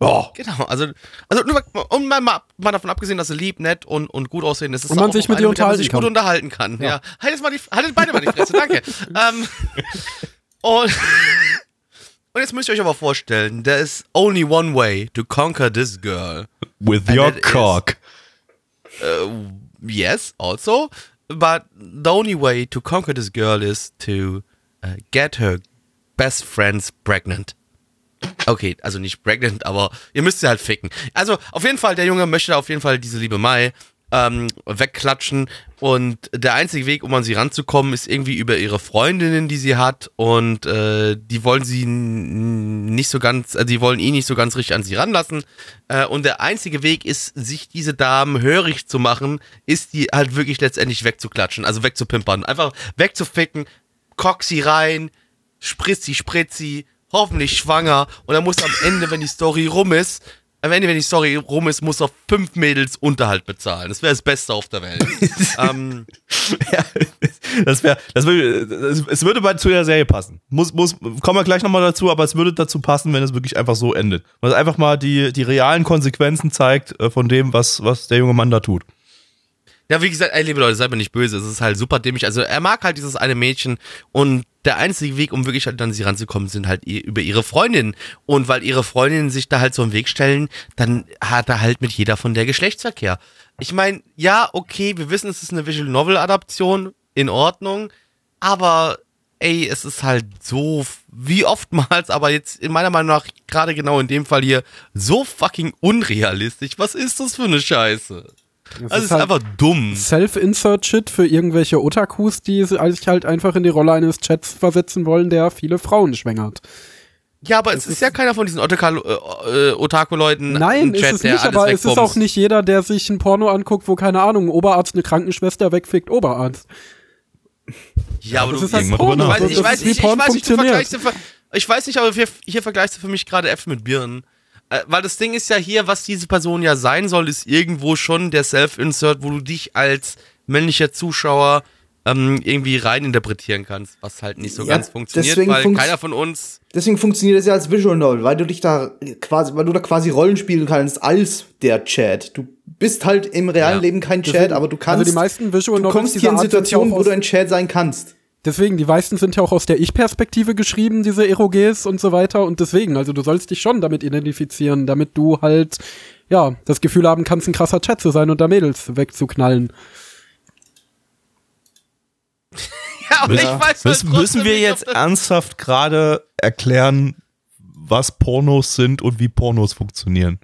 Oh, Genau, also, also nur, und mal, mal, mal davon abgesehen, dass sie lieb, nett und, und gut aussehen, ist Und man sich mit ihr unterhalten sich gut kann. unterhalten kann. Ja. Haltet, mal die, haltet beide mal die Fresse, danke. (laughs) ähm, und, und jetzt müsst ihr euch aber vorstellen, there is only one way to conquer this girl. with your it is- cock. Yes, also, but the only way to conquer this girl is to uh, get her best friends pregnant. Okay, also nicht pregnant, aber ihr müsst sie halt ficken. Also auf jeden Fall, der Junge möchte auf jeden Fall diese liebe Mai ähm, wegklatschen. Und der einzige Weg, um an sie ranzukommen, ist irgendwie über ihre Freundinnen, die sie hat. Und äh, die wollen sie nicht so ganz, äh, die wollen ihn nicht so ganz richtig an sie ranlassen. Äh, und der einzige Weg ist, sich diese Damen hörig zu machen, ist die halt wirklich letztendlich wegzuklatschen, also wegzupimpern, einfach wegzuficken, kock sie rein, spritzi, spritzi, hoffentlich schwanger und dann muss am Ende, wenn die Story rum ist, am Ende, wenn die Story rum ist, muss er fünf Mädels Unterhalt bezahlen. Das wäre das Beste auf der Welt. (laughs) ähm, Ja, das wäre, das würde, es würde bei zu der Serie passen. Muss, muss, kommen wir gleich nochmal dazu, aber es würde dazu passen, wenn es wirklich einfach so endet. Weil es einfach mal die, die realen Konsequenzen zeigt äh, von dem, was, was der junge Mann da tut. Ja, wie gesagt, ey, liebe Leute, seid mir nicht böse. Es ist halt super dämlich. Also, er mag halt dieses eine Mädchen und der einzige Weg, um wirklich halt an sie ranzukommen, sind halt ihr- über ihre Freundinnen. Und weil ihre Freundinnen sich da halt so im Weg stellen, dann hat er halt mit jeder von der Geschlechtsverkehr. Ich meine, ja, okay, wir wissen, es ist eine Visual Novel Adaption, in Ordnung, aber ey, es ist halt so, wie oftmals, aber jetzt in meiner Meinung nach, gerade genau in dem Fall hier, so fucking unrealistisch. Was ist das für eine Scheiße? Das Also, ist ist halt einfach dumm. Self-Insert-Shit für irgendwelche Otakus, die sich halt einfach in die Rolle eines Chats versetzen wollen, der viele Frauen schwängert. Ja, aber es ist, ja keiner von diesen äh, äh, Otaku-Leuten Nein, im ist Chat, es nicht, aber es ist auch nicht jeder, der sich ein Porno anguckt, wo, keine Ahnung, ein Oberarzt eine Krankenschwester wegfickt, Oberarzt. Ja, aber das du, ist halt Porno. ich weiß, ich ist weiß ich Porn weiß nicht, du vergleichst, ich weiß nicht, aber hier, hier vergleichst du für mich gerade Äpfel mit Birnen. Äh, weil das Ding ist ja hier, was diese Person ja sein soll, ist irgendwo schon der Self-Insert, wo du dich als männlicher Zuschauer ähm, irgendwie reininterpretieren kannst, was halt nicht so Ja, ganz funktioniert, deswegen weil funktio- keiner von uns. Deswegen funktioniert es ja als Visual Novel, weil du dich da quasi, weil du da quasi Rollen spielen kannst als der Chat. Du bist halt im realen Ja. Leben kein Chat, Deswegen- aber du kannst. also die meisten Visual du Novels kommst dieser hier in Situationen, wo du ein Chat sein kannst. Deswegen, die meisten sind ja auch aus der Ich-Perspektive geschrieben, diese Eroges und so weiter. Und deswegen, also du sollst dich schon damit identifizieren, damit du halt, ja, das Gefühl haben kannst, ein krasser Chat zu sein und da Mädels wegzuknallen. (laughs) Ja, aber ich weiß Müssen, trotzdem müssen wir jetzt ernsthaft gerade erklären, was Pornos sind und wie Pornos funktionieren?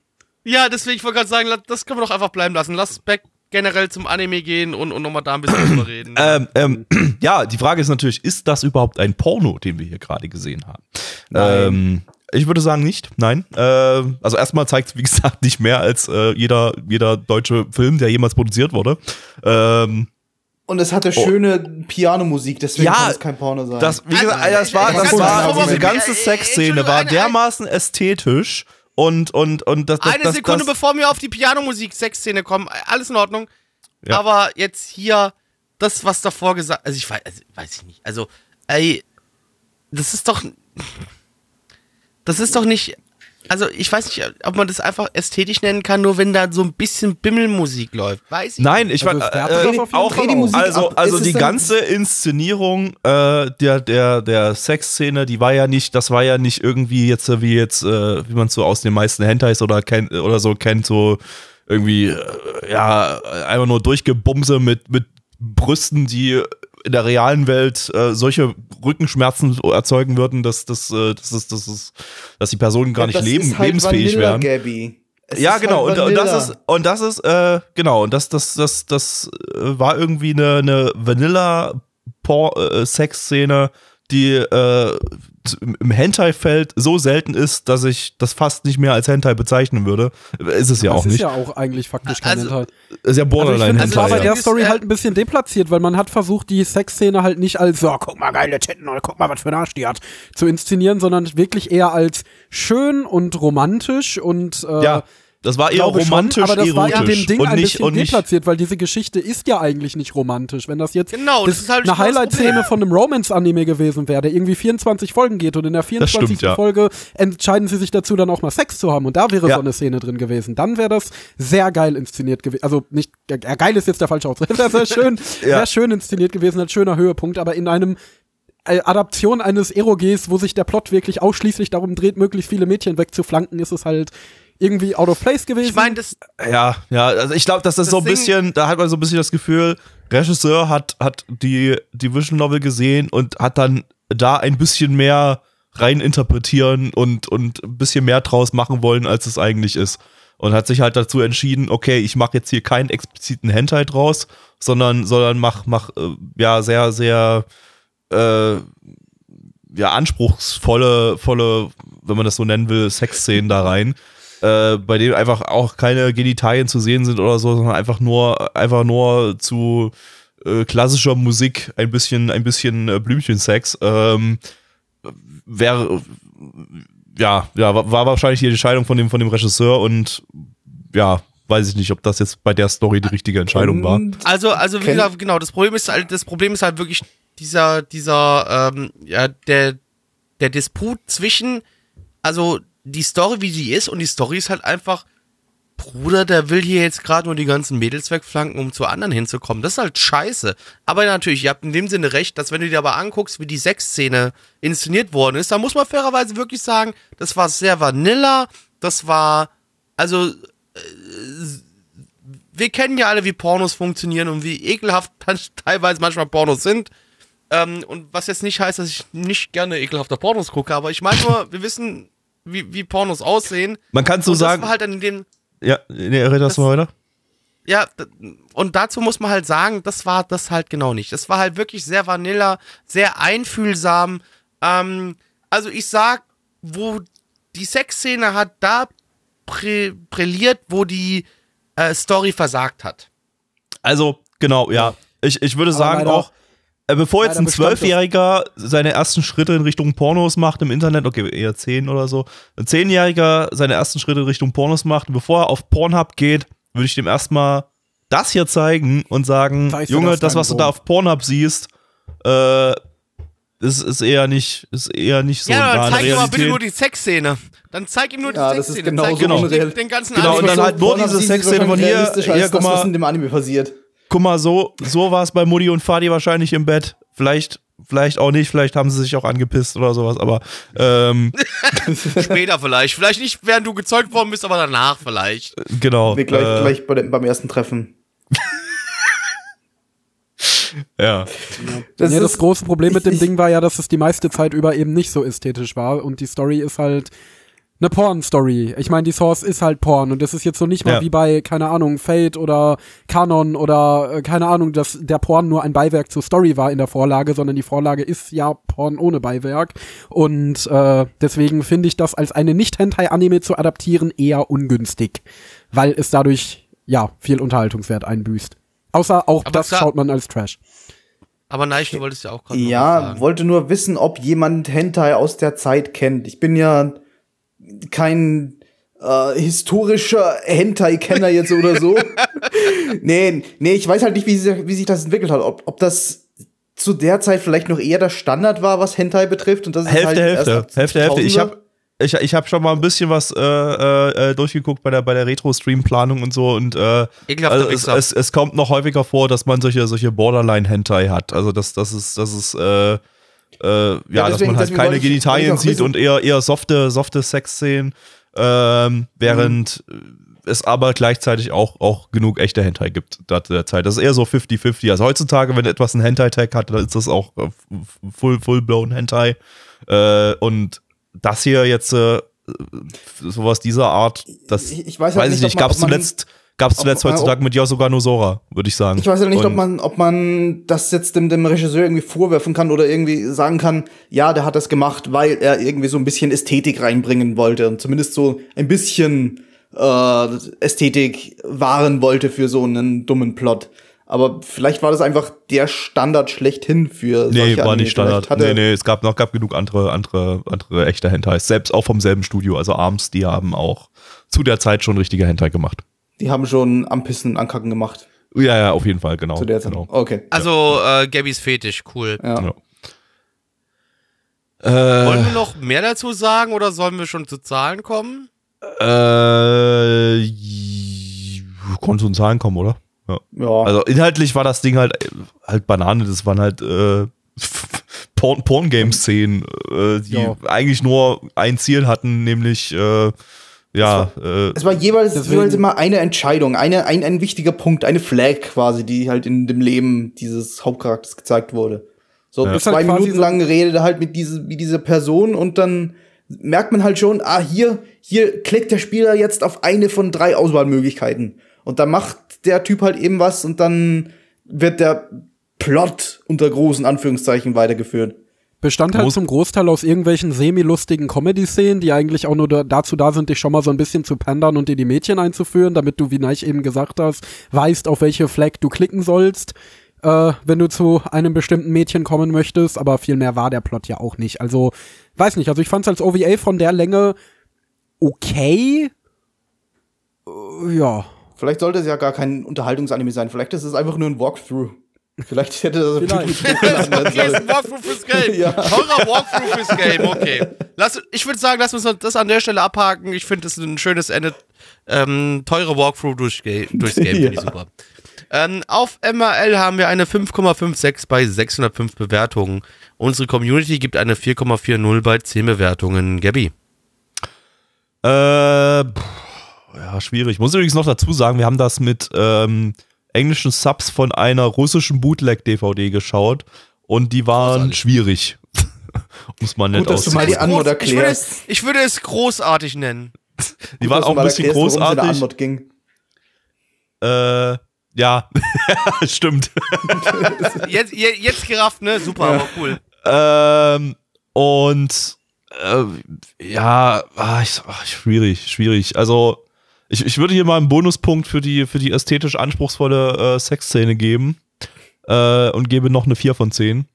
Ja, deswegen, ich wollte gerade sagen, das können wir doch einfach bleiben lassen. Lass back generell zum Anime gehen und, und nochmal da ein bisschen drüber reden. (clears throat) Ähm, ähm, (clears throat) ja, die Frage ist natürlich, ist das überhaupt ein Porno, den wir hier gerade gesehen haben? Ähm, ich würde sagen nicht, nein. Ähm, also erstmal zeigt es, wie (laughs) gesagt, nicht mehr als äh, jeder, jeder deutsche Film, der jemals produziert wurde. Ähm, Und es hatte schöne Pianomusik, deswegen Ja, kann es kein Porno sein. das, wie Also, gesagt, das ich- war, das war, diese ganze Äh, äh, Sexszene war dermaßen ästhetisch und, und, und das, das, Eine das, Sekunde, das, bevor wir auf die Pianomusik-Sexszene kommen, alles in Ordnung. Ja. Aber jetzt hier, das, was davor gesagt, also ich weiß, also, weiß ich nicht. Also, ey, das ist doch, das ist doch nicht, also ich weiß nicht, ob man das einfach ästhetisch nennen kann, nur wenn da so ein bisschen Bimmelmusik läuft. Weiß ich Nein, nicht. ich Also äh, auch Musik also ab. also Ist die ganze Inszenierung äh, der der der Sexszene, die war ja nicht, das war ja nicht irgendwie jetzt äh, wie jetzt äh, wie man so aus den meisten Hentais oder kennt oder so kennt so irgendwie äh, ja einfach nur durchgebumse mit mit Brüsten, die in der realen Welt äh, solche Rückenschmerzen erzeugen würden, dass das äh, das ist das ist dass die Personen gar nicht Das leben, halt lebensfähig Vanilla, werden. Gabby. Es Ja, genau. halt und, und das ist und das ist äh, genau. Und das das das das äh, war irgendwie eine, eine Vanilla äh, die äh, im- Hentai-Feld so selten ist, dass ich das fast nicht mehr als Hentai bezeichnen würde. Ist es ja das auch ist nicht. ja auch eigentlich faktisch kein Also- Hentai. ist ja Also ich Borderline finde, das war bei ja. der Story Ist, halt ein bisschen deplatziert, weil man hat versucht, die Sexszene halt nicht als, so, guck mal, geile Titten, oder guck mal, was für ein Arsch die hat, zu inszenieren, sondern wirklich eher als schön und romantisch und äh, Ja. Das war eher glaube schon, romantisch, aber das war erotisch in dem Ding und ein nicht bisschen und deplatziert, weil diese Geschichte ist ja eigentlich nicht romantisch. Wenn das jetzt Genau, das ist halt eine Highlight-Szene von einem Romance-Anime gewesen wäre, der irgendwie 24 Folgen geht und in der 24. stimmt, ja. Folge entscheiden sie sich dazu, dann auch mal Sex zu haben und da wäre Ja. so eine Szene drin gewesen. Dann wäre das sehr geil inszeniert gewesen. Also nicht, ja, geil ist jetzt der falsche Ausdruck. (laughs) Das wäre schön, (laughs) Ja. wär schön inszeniert gewesen, ein schöner Höhepunkt, aber in einem äh, Adaption eines Eroges, wo sich der Plot wirklich ausschließlich darum dreht, möglichst viele Mädchen wegzuflanken, ist es halt irgendwie out of place gewesen. Ich meine, das, Ja, ja, also ich glaube, dass das, Das so ein bisschen, da hat man so ein bisschen das Gefühl, Regisseur hat, hat die, die Vision Novel gesehen und hat dann da ein bisschen mehr rein interpretieren und, und ein bisschen mehr draus machen wollen, als es eigentlich ist. Und hat sich halt dazu entschieden, okay, ich mache jetzt hier keinen expliziten Hentai draus, sondern, sondern mach, mach äh, ja sehr, sehr äh, ja, anspruchsvolle, volle, wenn man das so nennen will, Sexszenen da rein äh, bei dem einfach auch keine Genitalien zu sehen sind oder so, sondern einfach nur, einfach nur zu äh, klassischer Musik ein bisschen, ein bisschen äh, Blümchensex. Ähm, wäre, ja, ja, war, wahrscheinlich die Entscheidung von dem, von dem Regisseur und ja, weiß ich nicht, ob das jetzt bei der Story die richtige Entscheidung war. Also, also wie gesagt, genau, das Problem ist halt, das Problem ist halt wirklich dieser, dieser, ähm, ja, der, der Disput zwischen, also die Story, wie sie ist, und die Story ist halt einfach, Bruder, der will hier jetzt gerade nur die ganzen Mädels wegflanken, um zu anderen hinzukommen. Das ist halt scheiße. Aber natürlich, ihr habt in dem Sinne recht, dass wenn du dir aber anguckst, wie die Sexszene inszeniert worden ist, dann muss man fairerweise wirklich sagen, das war sehr vanilla, das war, also wir kennen ja alle, wie Pornos funktionieren und wie ekelhaft (laughs) teilweise manchmal Pornos sind. Ähm, und was jetzt nicht heißt, dass ich nicht gerne ekelhafte Pornos gucke, aber ich meine nur, wir wissen, wie, wie Pornos aussehen. Man kann so und sagen, Das war halt in dem, ja, nee, red das das- mal weiter. ja, und dazu muss man halt sagen, das war das halt genau nicht. Das war halt wirklich sehr vanilla, sehr einfühlsam. Ähm, also ich sag, wo die Sexszene hat da prä brilliert, wo die äh, Story versagt hat. Also, genau, ja. Ich, ich würde Aber sagen auch, äh, bevor jetzt ein Zwölfjähriger seine ersten Schritte in Richtung Pornos macht im Internet, okay, eher zehn oder so, ein Zehnjähriger seine ersten Schritte in Richtung Pornos macht, bevor er auf Pornhub geht, würde ich dem erstmal das hier zeigen und sagen, du Junge, das das, was du da auf Pornhub siehst, äh, ist, ist eher nicht, ist eher nicht so ja, dann an zeig ihm mal bitte nur die Sexszene. Dann zeig ihm nur die Ja, das ist Sexszene. genau zeig so unreal. den, den ganzen Genau, und Anime. dann halt nur diese Sexszene von hier, hier, guck das, was mal. in dem Anime passiert. Guck mal, so, so war es bei Mutti und Fadi wahrscheinlich im Bett. Vielleicht, vielleicht auch nicht, vielleicht haben sie sich auch angepisst oder sowas, aber ähm, (laughs) Später vielleicht. Vielleicht nicht, während du gezeugt worden bist, aber danach vielleicht. genau. Nee, gleich, äh, gleich bei dem, beim ersten Treffen. (laughs) Ja. Das ja, das große Problem mit dem ich- (laughs) Ding war ja, dass es die meiste Zeit über eben nicht so ästhetisch war und die Story ist halt eine Porn-Story. Ich meine, die Source ist halt Porn und das ist jetzt so nicht mal Ja. wie bei, keine Ahnung, Fate oder Canon oder äh, keine Ahnung, dass der Porn nur ein Beiwerk zur Story war in der Vorlage, sondern die Vorlage ist ja Porn ohne Beiwerk und äh, deswegen finde ich das als eine Nicht-Hentai-Anime zu adaptieren eher ungünstig, weil es dadurch ja viel Unterhaltungswert einbüßt. Außer auch Aber das klar- schaut man als Trash. Aber nein, du wolltest ja auch gerade noch was Ja, sagen. wollte nur wissen, ob jemand Hentai aus der Zeit kennt. Ich bin ja kein äh, historischer Hentai-Kenner jetzt oder so. (laughs) nee, nee, ich weiß halt nicht, wie, sich- wie sich das entwickelt hat. Ob, ob das zu der Zeit vielleicht noch eher der Standard war, was Hentai betrifft. Und das ist Hälfte, halt Hälfte, Hälfte, Hälfte. Ich 2000er. habe ich, ich hab schon mal ein bisschen was äh, äh, äh, durchgeguckt bei der, bei der Retro-Stream-Planung und so und äh, also es, es, es kommt noch häufiger vor, dass man solche, solche Borderline-Hentai hat. Also das, das ist, das ist äh, ja, dass deswegen- man halt keine Genitalien sieht und eher, eher softe, softe Sexszenen, ähm, während es aber gleichzeitig auch, auch genug echte Hentai gibt da zu der Zeit. Das ist eher so 50-50. Also heutzutage, wenn etwas einen Hentai-Tag hat, dann ist das auch äh, full, full-blown Hentai. Äh, und das hier jetzt äh, sowas dieser Art, das Ich- weiß halt ich nicht, gab es zuletzt, gab's ob- zuletzt ob- heutzutage mit Yosoga no Sora, würde ich sagen. Ich weiß ja nicht, ob man, ob man das jetzt dem, dem Regisseur irgendwie vorwerfen kann oder irgendwie sagen kann, ja, der hat das gemacht, weil er irgendwie so ein bisschen Ästhetik reinbringen wollte und zumindest so ein bisschen äh, Ästhetik wahren wollte für so einen dummen Plot. Aber vielleicht war das einfach der Standard schlechthin für Nee, solche war Anime. nicht Standard. Nee, nee, es gab noch gab genug andere, andere, andere echte Hentais. Selbst auch vom selben Studio. Also Arms, die haben auch zu der Zeit schon richtige Hentai gemacht. Die haben schon am Pissen und Ankacken gemacht. Ja, ja, auf jeden Fall, genau. Zu der Zeit. genau. Okay. Also, äh, Gabys Fetisch, cool. Ja. Ja. Wollen Äh, wir noch mehr dazu sagen oder sollen wir schon zu Zahlen kommen? äh, konnte zu den Zahlen kommen, oder? Ja. ja. Also inhaltlich war das Ding halt halt Banane, das waren halt äh, (laughs) Porn- Porn-Game-Szenen, äh, die Ja. eigentlich nur ein Ziel hatten, nämlich äh, ja, äh, Es war jeweils, Deswegen- jeweils immer eine Entscheidung, eine, ein, ein wichtiger Punkt, eine Flag quasi, die halt in dem Leben dieses Hauptcharakters gezeigt wurde. So Ist zwei halt Minuten lang redet er halt mit diese, mit dieser Person und dann merkt man halt schon, ah, hier, hier klickt der Spieler jetzt auf eine von drei Auswahlmöglichkeiten. Und dann macht der Typ halt eben was und dann wird der Plot unter großen Anführungszeichen weitergeführt. Bestand halt zum Großteil aus irgendwelchen semi-lustigen Comedy-Szenen, die eigentlich auch nur da, dazu da sind, dich schon mal so ein bisschen zu pandern und dir die Mädchen einzuführen, damit du, wie Neich eben gesagt hast, weißt, auf welche Flag du klicken sollst, äh, wenn du zu einem bestimmten Mädchen kommen möchtest. Aber viel mehr war der Plot ja auch nicht. Also, weiß nicht, also ich fand's als OVA von der Länge okay. Äh, ja. Vielleicht sollte es ja gar kein Unterhaltungsanime sein. Vielleicht ist es einfach nur ein Walkthrough. Vielleicht hätte das Vielleicht. Ein Walkthrough fürs Game. Ja. Teurer Walkthrough fürs Game, okay. Lass, ich würde sagen, lass uns das an der Stelle abhaken. Ich finde, das ist ein schönes Ende. Ähm, teure Walkthrough durch, durchs Game, finde ich (laughs) Ja. super. Ähm, auf MRL haben wir eine 5,56 bei 605 Bewertungen. Unsere Community gibt eine 4,40 bei 10 Bewertungen. Gabby. Äh, pff, ja, schwierig. Ich muss übrigens noch dazu sagen, wir haben das mit ähm, englischen Subs von einer russischen Bootleg-DVD geschaut und die waren Großartig. schwierig. Muss man nicht Gut, dass du mal aussehen. die Antwort Groß- ich, würde, erklärst. ich würde es großartig nennen. Die waren Dass du auch ein bisschen erklärst, worum es in der großartig. Antwort ging. Äh, ja, (laughs) stimmt. (laughs) Jetzt, je- jetzt gerafft, ne? Super, aber cool. Ähm, und äh, ja, ah, ach, schwierig, schwierig. Also ich, ich würde hier mal einen Bonuspunkt für die, für die ästhetisch anspruchsvolle äh, Sexszene geben äh, und gebe noch eine 4 von 10.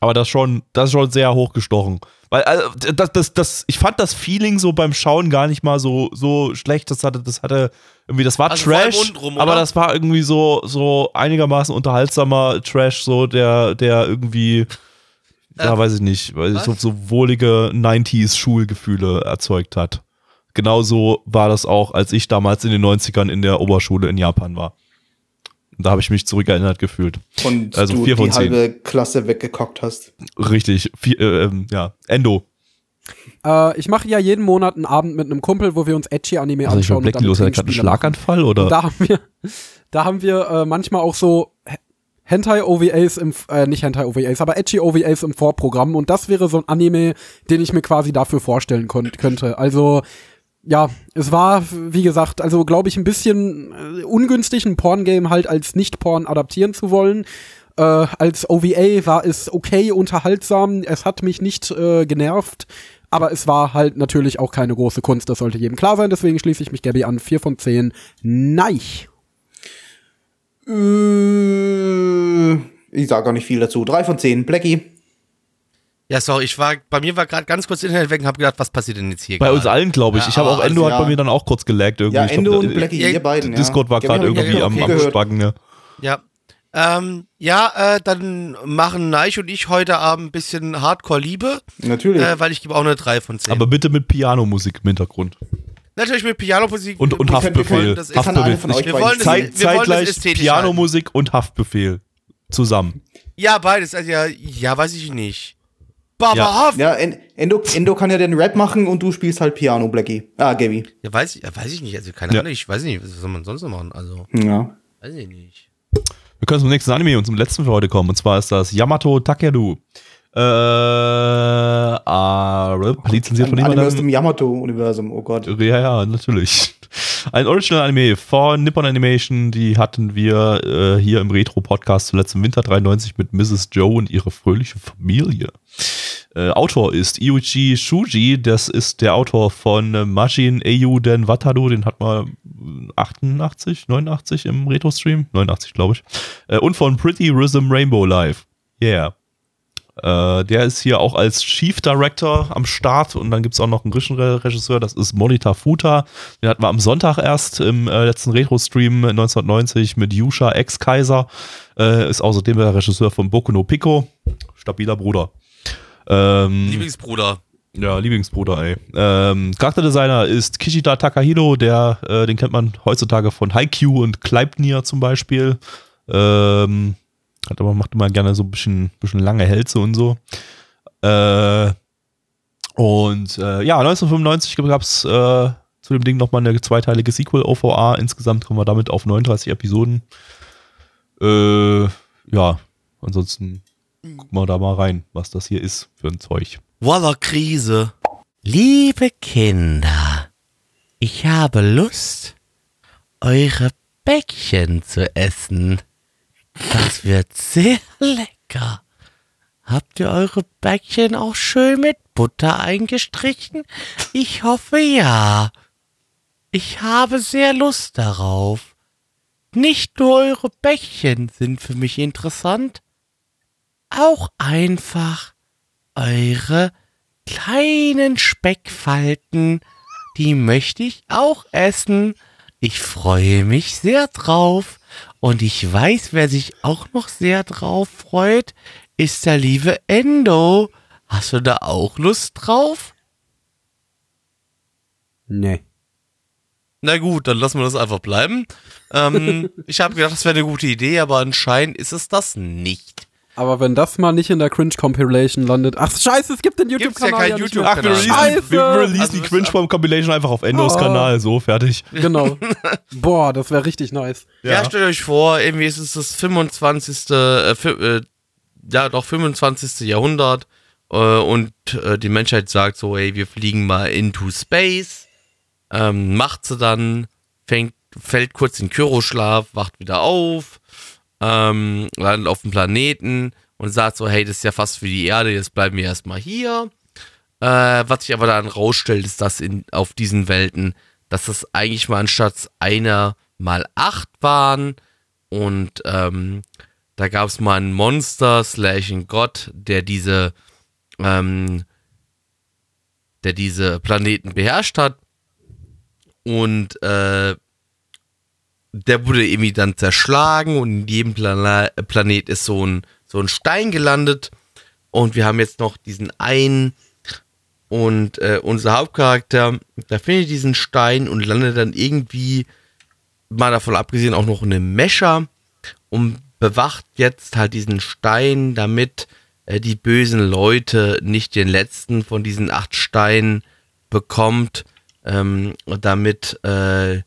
Aber das schon, das ist schon sehr hochgestochen. Weil also, das, das, das, ich fand das Feeling so beim Schauen gar nicht mal so, so schlecht. Das hatte, das hatte irgendwie, das war Also Trash, untenrum, aber das war irgendwie so, so einigermaßen unterhaltsamer Trash, so der, der irgendwie, ja, Äh, weiß ich nicht, weil so, so wohlige 90s Schulgefühle erzeugt hat. Genauso war das auch, als ich damals in den 90ern in der Oberschule in Japan war. Und da habe ich mich zurückerinnert gefühlt. Und Also du vier von die zehn. halbe Klasse weggekockt hast. Richtig, vier, äh, ähm, ja, Endo. Äh, ich mache ja jeden Monat einen Abend mit einem Kumpel, wo wir uns Edgy-Anime Also ich war anschauen. damit los, hat er gerade einen. Schlaganfall oder? Da haben wir, (laughs) da haben wir äh, manchmal auch so H- Hentai-OVAs im, äh, nicht Hentai-OVAs, aber Edgy-OVAs im Vorprogramm und das wäre so ein Anime, den ich mir quasi dafür vorstellen könnte. Also, ja, es war, wie gesagt, also glaube ich ein bisschen äh, ungünstig, ein Porn-Game halt als Nicht-Porn adaptieren zu wollen. Äh, als OVA war es okay, unterhaltsam, es hat mich nicht äh, genervt, aber es war halt natürlich auch keine große Kunst, das sollte jedem klar sein, deswegen schließe ich mich Gabby an. 4 von 10. Nein. Äh, ich sag auch nicht viel dazu. Drei von zehn. Blackie. Ja, sorry, ich war, bei mir war gerade ganz kurz Internet weg und habe gedacht, was passiert denn jetzt hier Bei uns gerade? allen, glaube ich. Ja, Ich habe auch Endo also, hat bei mir dann auch kurz gelaggt irgendwie. Ja, Endo glaub, und Blackie, ihr beiden. Discord war gerade irgendwie am, okay am gehört. Spacken, ja. Ja. Ähm, ja, äh, dann machen Neich und ich heute Abend ein bisschen Hardcore-Liebe, Natürlich. äh, weil ich gebe auch eine 3 von 10. Aber bitte mit Pianomusik im Hintergrund. Natürlich mit Pianomusik. Und, und Haftbefehl. das- eine Haftbefehl. von euch Wir wollen das- Zeit, wir wollen das zeitgleich ästhetisch Pianomusik und Haftbefehl. Zusammen. Ja, beides. Also ja, ja, weiß ich nicht. Baba Ja. Haft. Ja. ja, En- Endo, Endo kann ja den Rap machen und du spielst halt Piano, Blackie. Ah, Gaby. weiß, ich- ja, weiß ich nicht. Also keine Ja. Ahnung. Ich weiß nicht, was soll man sonst noch machen? Also, Ja. weiß ich nicht. Wir können zum nächsten Anime und zum letzten für heute kommen. Und zwar ist das Yamato Takeru. Äh, ah, lizenziert von Ein Anime aus jemandem. dem Yamato-Universum, oh Gott. Ja, ja, natürlich. Ein Original-Anime von Nippon Animation, die hatten wir äh, hier im Retro-Podcast zuletzt im Winter 93 mit Mrs. Joe und ihre fröhliche Familie. Äh, Autor ist Yuji Shuji, das ist der Autor von äh, Eiyu Den Wataru, den hat man 88, 89 im Retro-Stream, 89 glaube ich. Äh, und von Pretty Rhythm Rainbow Live. Yeah. Äh, der ist hier auch als Chief Director am Start und dann gibt es auch noch einen Regisseur, das ist Monita Futa. Den hatten wir am Sonntag erst im äh, letzten Retro-Stream 1990 mit Yusha Ex-Kaiser. Äh, ist außerdem der Regisseur von Boku no Pico. Stabiler Bruder. Ähm, Lieblingsbruder. ja, Lieblingsbruder, ey. Ähm, Charakterdesigner ist Kishida Takahiro, der, äh, den kennt man heutzutage von Haikyuu und Kleipnir zum Beispiel. Ähm, hat aber macht immer gerne so ein bisschen, bisschen lange Hälse und so. Äh, und äh, ja, 1995 gab es äh, zu dem Ding nochmal eine zweiteilige Sequel-OVA. Insgesamt kommen wir damit auf 39 Episoden. Äh, ja, ansonsten gucken wir da mal rein, was das hier ist für ein Zeug. Walla Krise. Liebe Kinder, ich habe Lust, eure Bäckchen zu essen. Das wird sehr lecker. Habt ihr eure Bäckchen auch schön mit Butter eingestrichen? Ich hoffe ja. Ich habe sehr Lust darauf. Nicht nur eure Bäckchen sind für mich interessant, auch einfach eure kleinen Speckfalten, die möchte ich auch essen. Ich freue mich sehr drauf. Und ich weiß, wer sich auch noch sehr drauf freut, ist der liebe Endo. Hast du da auch Lust drauf? Nee. Na gut, dann lassen wir das einfach bleiben. Ähm, (laughs) ich habe gedacht, das wäre eine gute Idee, aber anscheinend ist es das nicht. Aber wenn das mal nicht in der Cringe-Compilation landet. Ach, scheiße, es gibt den Gibt's ja YouTube-Kanal. kein nicht YouTube-Kanal. Ach, wir releasen, wir releasen Also die das- Cringe-Compilation einfach auf Endos Oh. Kanal, so, fertig. Genau. (laughs) Boah, das wäre richtig nice. Ja. stellt euch vor, irgendwie ist es das 25. Äh, äh, ja, doch 25. Jahrhundert äh, und äh, die Menschheit sagt so, ey, wir fliegen mal into space. Ähm, macht sie dann, fängt, fällt kurz in Kyroschlaf, wacht wieder auf, ähm, landet auf dem Planeten und sagt so, hey, das ist ja fast wie die Erde, jetzt bleiben wir erstmal hier. Äh, was sich aber dann rausstellt, ist, dass in, auf diesen Welten, dass das eigentlich mal anstatt einer mal acht waren und ähm, da gab es mal einen Monster slash einen Gott, der diese ähm, der diese Planeten beherrscht hat und äh, der wurde irgendwie dann zerschlagen und in jedem Plana Planet ist so ein, so ein Stein gelandet. Und wir haben jetzt noch diesen einen und äh, unser Hauptcharakter, der findet diesen Stein und landet dann irgendwie, mal davon abgesehen, auch noch in einem Mescher und bewacht jetzt halt diesen Stein, damit äh, die bösen Leute nicht den letzten von diesen acht Steinen bekommt, ähm, damit äh,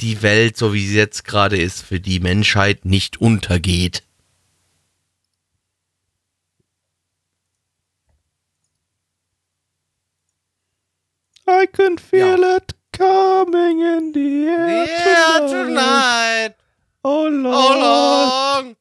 die Welt, so wie sie jetzt gerade ist, für die Menschheit nicht untergeht. I can feel it coming in the air Yeah, tonight. tonight, Oh Lord. oh long.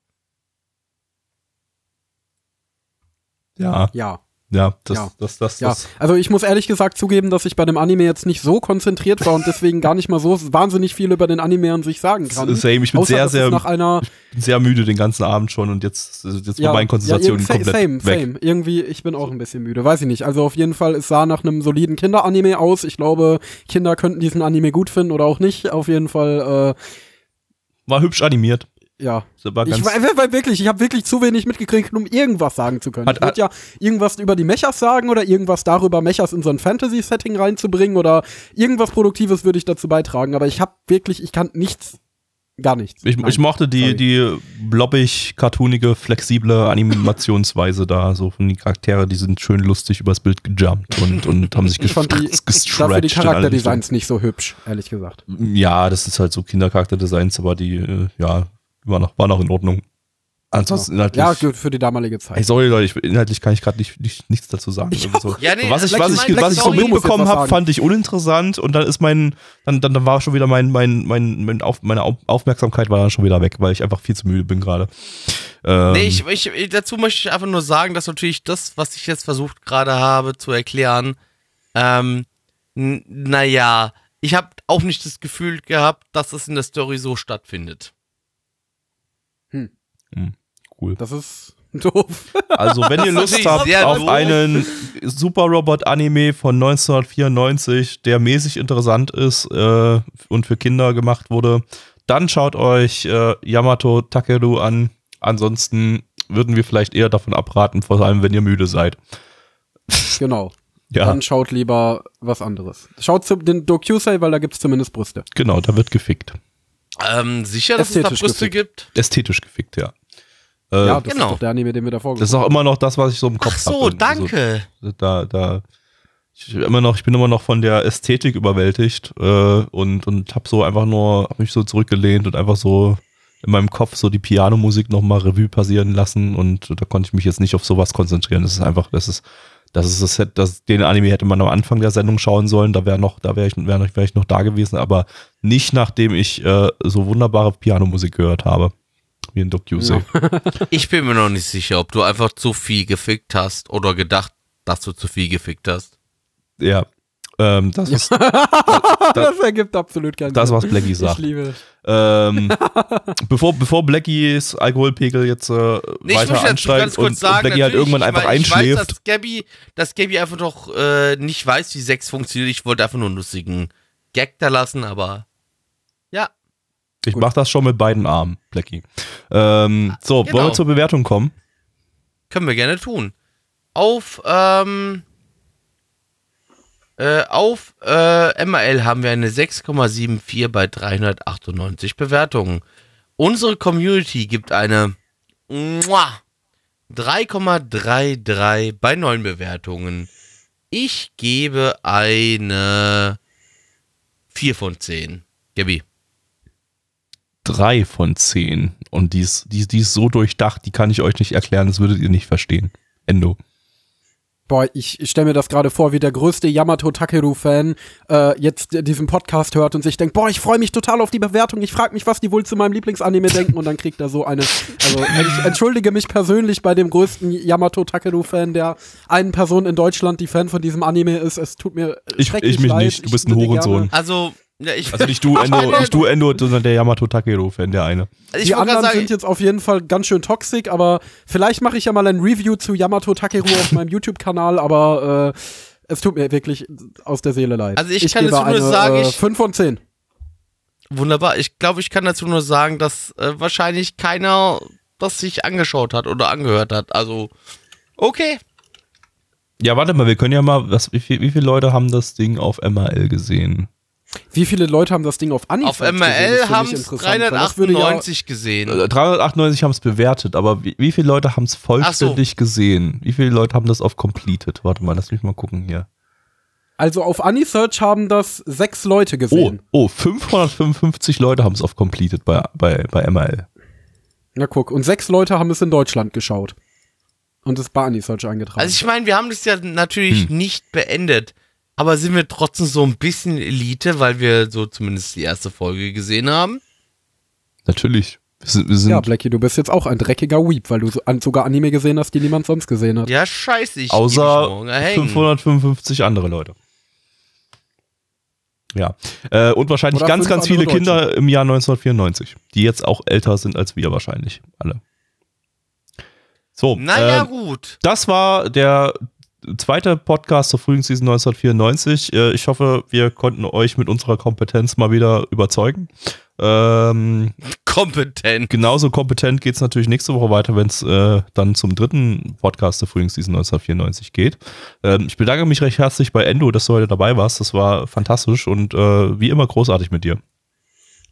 Ja, Ja. Ja, das, Ja. das, das, Ja, das. also ich muss ehrlich gesagt zugeben, dass ich bei dem Anime jetzt nicht so konzentriert war und deswegen gar nicht mal so wahnsinnig viel über den Anime an sich sagen kann. Same, ich bin Außer, sehr, sehr, einer bin sehr müde den ganzen Abend schon und jetzt, jetzt ja, war meine Konzentration ja, komplett same, weg. same. Irgendwie, ich bin auch ein bisschen müde, weiß ich nicht. Also auf jeden Fall, es sah nach einem soliden Kinderanime aus. Ich glaube, Kinder könnten diesen Anime gut finden oder auch nicht. Auf jeden Fall, War hübsch animiert. Ja. Ich weil, wirklich, ich habe wirklich zu wenig mitgekriegt, um irgendwas sagen zu können. Hat- ich würde ja irgendwas über die Mechas sagen oder irgendwas darüber, Mechas in so ein Fantasy-Setting reinzubringen oder irgendwas Produktives würde ich dazu beitragen. Aber ich habe wirklich, ich kann nichts, gar nichts. ich, Nein. ich mochte die, Sorry. die blobbig, cartoonige, flexible Animationsweise da. So von die Charaktere, die sind schön lustig übers Bild gejumpt und, und haben sich Ich fand die, gestretched. dafür die Charakterdesigns nicht so hübsch, ehrlich gesagt. Ja, das ist halt so Kindercharakterdesigns, aber die, äh, ja, war noch, war noch in Ordnung. Ansonsten inhaltlich. Ja, gut, für die damalige Ey, Zeit. sorry Leute, ich, inhaltlich kann ich gerade nicht, nicht, nichts dazu sagen. Ich so. auch. Ja, nee, was ich, was ich, was ich so mitbekommen habe, fand ich uninteressant und dann ist mein, dann, dann, dann war schon wieder mein, mein, mein, mein auf, meine Au- Aufmerksamkeit war dann schon wieder weg, weil ich einfach viel zu müde bin gerade. Ähm, Nee, ich, ich, dazu möchte ich einfach nur sagen, dass natürlich das, was ich jetzt versucht gerade habe zu erklären, ähm, naja, ich habe auch nicht das Gefühl gehabt, dass es in der Story so stattfindet. Cool. Das ist (laughs) doof. Also, wenn ihr Lust habt auf doof. einen Super Robot Anime von 1994, der mäßig interessant ist äh, und für Kinder gemacht wurde, dann schaut euch äh, Yamato Takeru an. Ansonsten würden wir vielleicht eher davon abraten, vor allem wenn ihr müde seid. genau. (laughs) Ja, Dann schaut lieber was anderes. Schaut zu den Dokusei, weil da gibt's zumindest Brüste. genau, da wird gefickt. Ähm, sicher, dass es da Ästhetisch Brüste gefickt. gibt? Ästhetisch gefickt, ja. Äh, ja, das genau. ist doch der Anime, den wir davor das ist auch immer noch das, was ich so im Kopf Ach so, habe. danke. Also, da, da, ich, immer noch, ich bin immer noch von der Ästhetik überwältigt äh, und, und hab so einfach nur, hab mich so zurückgelehnt und einfach so in meinem Kopf so die Pianomusik nochmal Revue passieren lassen und da konnte ich mich jetzt nicht auf sowas konzentrieren. Das ist einfach, das ist, das ist das, Set- das den Anime hätte man am Anfang der Sendung schauen sollen, da wäre noch, da wäre ich, wär, noch- wär ich noch da gewesen, aber nicht nachdem ich äh, so wunderbare Pianomusik gehört habe. Wie in. Ja. (laughs) Ich bin mir noch nicht sicher, ob du einfach zu viel gefickt hast oder gedacht, dass du zu viel gefickt hast. Ja. Ähm, das ist (laughs) das ergibt absolut keinen das, Sinn. was Blackie Ich sagt. liebe. Ähm, (laughs) bevor, bevor Blackies Alkoholpegel jetzt äh, Nee, ich weiter ansteigt ganz und, kurz sagen, und Blackie halt irgendwann einfach ich, mein, ich einschläft. weiß, dass Gabby, dass Gabby einfach doch äh, nicht weiß, wie Sex funktioniert. Ich wollte einfach nur einen lustigen Gag da lassen, aber ja. ich gut. mach das schon mit beiden Armen, Blackie. Ähm, so, Genau. wollen wir zur Bewertung kommen? Können wir gerne tun. Auf, ähm, äh, auf äh, MRL haben wir eine 6,74 bei 398 Bewertungen. Unsere Community gibt eine Mua, 3,33 bei 9 Bewertungen. Ich gebe eine 4 von 10. Gabi. Drei von zehn. Und die ist, die, die ist so durchdacht, die kann ich euch nicht erklären, das würdet ihr nicht verstehen. Endo. Boah, ich stelle mir das gerade vor, wie der größte Yamato Takeru-Fan äh, jetzt diesen Podcast hört und sich denkt, boah, ich freue mich total auf die Bewertung. Ich frage mich, was die wohl zu meinem Lieblingsanime denken und dann kriegt er so eine. Also ich entschuldige mich persönlich bei dem größten Yamato Takeru-Fan, der einen Person in Deutschland, die Fan von diesem Anime ist. Es tut mir Ich, schrecklich ich mich leid. nicht, du bist ein Hurensohn. Also, ja, ich, Also nicht du, Endo, nicht du, Endo, sondern der Yamato Takeru-Fan, der eine. ich die anderen sagen, sind jetzt auf jeden Fall ganz schön toxisch, aber vielleicht mache ich ja mal ein Review zu Yamato Takeru auf meinem (laughs) YouTube-Kanal, aber äh, es tut mir wirklich aus der Seele leid. Also ich kann gebe dazu nur eine, sagen, äh, ich- 5 von 10. Wunderbar. Ich glaube, ich kann dazu nur sagen, dass äh, wahrscheinlich keiner das sich angeschaut hat oder angehört hat. Also, okay. Ja, warte mal, wir können ja mal, was, wie, viel, wie viele Leute haben das Ding auf MRL gesehen? Wie viele Leute haben das Ding auf Anime Auf MRL haben es 398 gesehen. Äh, 398 haben es bewertet, aber wie, wie viele Leute haben es vollständig gesehen? Wie viele Leute haben das auf Completed? Warte mal, lass mich mal gucken hier. Also auf Anisearch haben das sechs Leute Oh, gesehen. oh 555 Leute haben es auf Completed bei, bei, bei MRL. Na guck, und sechs Leute haben es in Deutschland geschaut. Und es bei Anisearch eingetragen. Also ich meine, wir haben das ja natürlich nicht beendet. Aber sind wir trotzdem so ein bisschen Elite, weil wir so zumindest die erste Folge gesehen haben? Natürlich. Wir sind, wir sind ja, Blackie, du bist jetzt auch ein dreckiger Weep, weil du so, an, sogar Anime gesehen hast, die niemand sonst gesehen hat. Ja, scheiße. Ich außer mich morgen hängen. 555 andere Leute. Ja. Äh, und wahrscheinlich Oder ganz, ganz viele andere Kinder im Jahr 1994, die jetzt auch älter sind als wir wahrscheinlich. Alle. So. Naja, äh, gut. das war der zweite Podcast zur Frühlingsseason 1994. Äh, ich hoffe, wir konnten euch mit unserer Kompetenz mal wieder überzeugen. Ähm, Kompetent. genauso kompetent geht es natürlich nächste Woche weiter, wenn es äh, dann zum dritten Podcast der Frühlingsseason 1994 geht. Ähm, ich bedanke mich recht herzlich bei Endo, dass du heute dabei warst. Das war fantastisch und äh, wie immer großartig mit dir.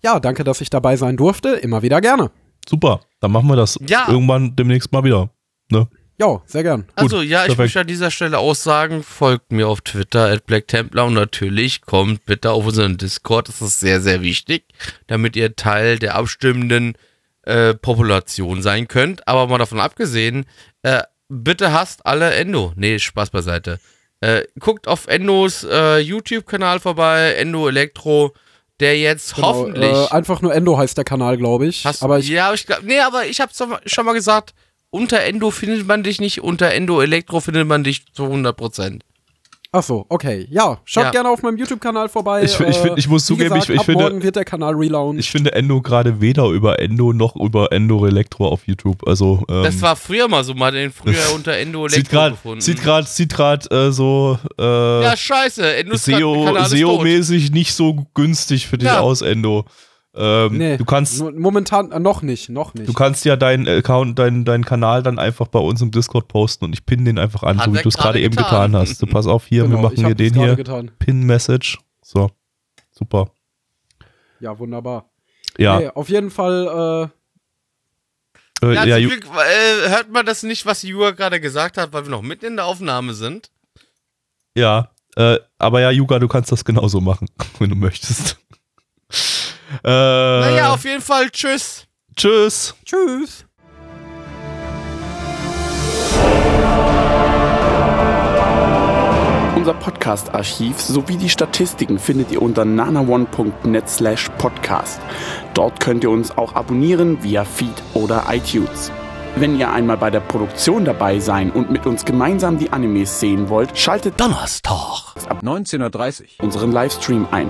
Ja, danke, dass ich dabei sein durfte. Immer wieder gerne. Super, dann machen wir das Ja. irgendwann demnächst mal wieder. Ne? Jo, sehr gern. Also ja, ich perfekt. möchte an dieser Stelle auch sagen, folgt mir auf Twitter at Black Templar und natürlich kommt bitte auf unseren Discord, das ist sehr, sehr wichtig, damit ihr Teil der abstimmenden äh, Population sein könnt. Aber mal davon abgesehen, äh, bitte hasst alle Endo. Nee, Spaß beiseite. Äh, guckt auf Endos äh, YouTube-Kanal vorbei, Endo Elektro, der jetzt Genau, hoffentlich. Äh, einfach nur Endo heißt der Kanal, glaube ich. Hast, aber ich, ja, ich glaub, nee, aber ich hab's doch mal- schon mal gesagt, unter Endo findet man dich nicht, unter Endo Elektro findet man dich zu 100 Prozent. ach so, okay. Ja, schaut Ja. gerne auf meinem YouTube-Kanal vorbei. Ich ich find- ich muss wie zugeben, gesagt, ich- ich ab finde- morgen wird der Kanal relaunched. Ich finde Endo gerade weder über Endo noch über Endo Elektro auf YouTube. Also ähm, Das war früher mal so, mal den früher (laughs) unter Endo sieht Elektro gerade gefunden. sieht gerade sieht gerade äh, so äh, ja, scheiße, Endo ist grad- SEO. SEO-mäßig nicht so günstig für dich Ja. aus Endo. Ähm, nee, du kannst mo- momentan äh, noch nicht, noch nicht. Du kannst ja deinen Account, deinen, deinen Kanal dann einfach bei uns im Discord posten und ich pinne den einfach an, Hat so wie du es gerade eben getan. hast. Du pass auf hier, Genau, wir machen hier den hier. Getan. Pin-Message. So. Super. Ja, wunderbar. Ja. Nee, auf jeden Fall, äh, äh, Ja, ja, Glück, äh, hört man das nicht, was Jura gerade gesagt hat, weil wir noch mitten in der Aufnahme sind? ja. Äh, aber ja, Yuga, du kannst das genauso machen, (laughs) wenn du möchtest. Äh, Naja, auf jeden Fall, tschüss. Tschüss. tschüss. Unser Podcast-Archiv sowie die Statistiken findet ihr unter nanaone.net slash podcast. Dort könnt ihr uns auch abonnieren via Feed oder iTunes. Wenn ihr einmal bei der Produktion dabei sein und mit uns gemeinsam die Animes sehen wollt, schaltet Donnerstag. ab 19.30 unseren Livestream ein.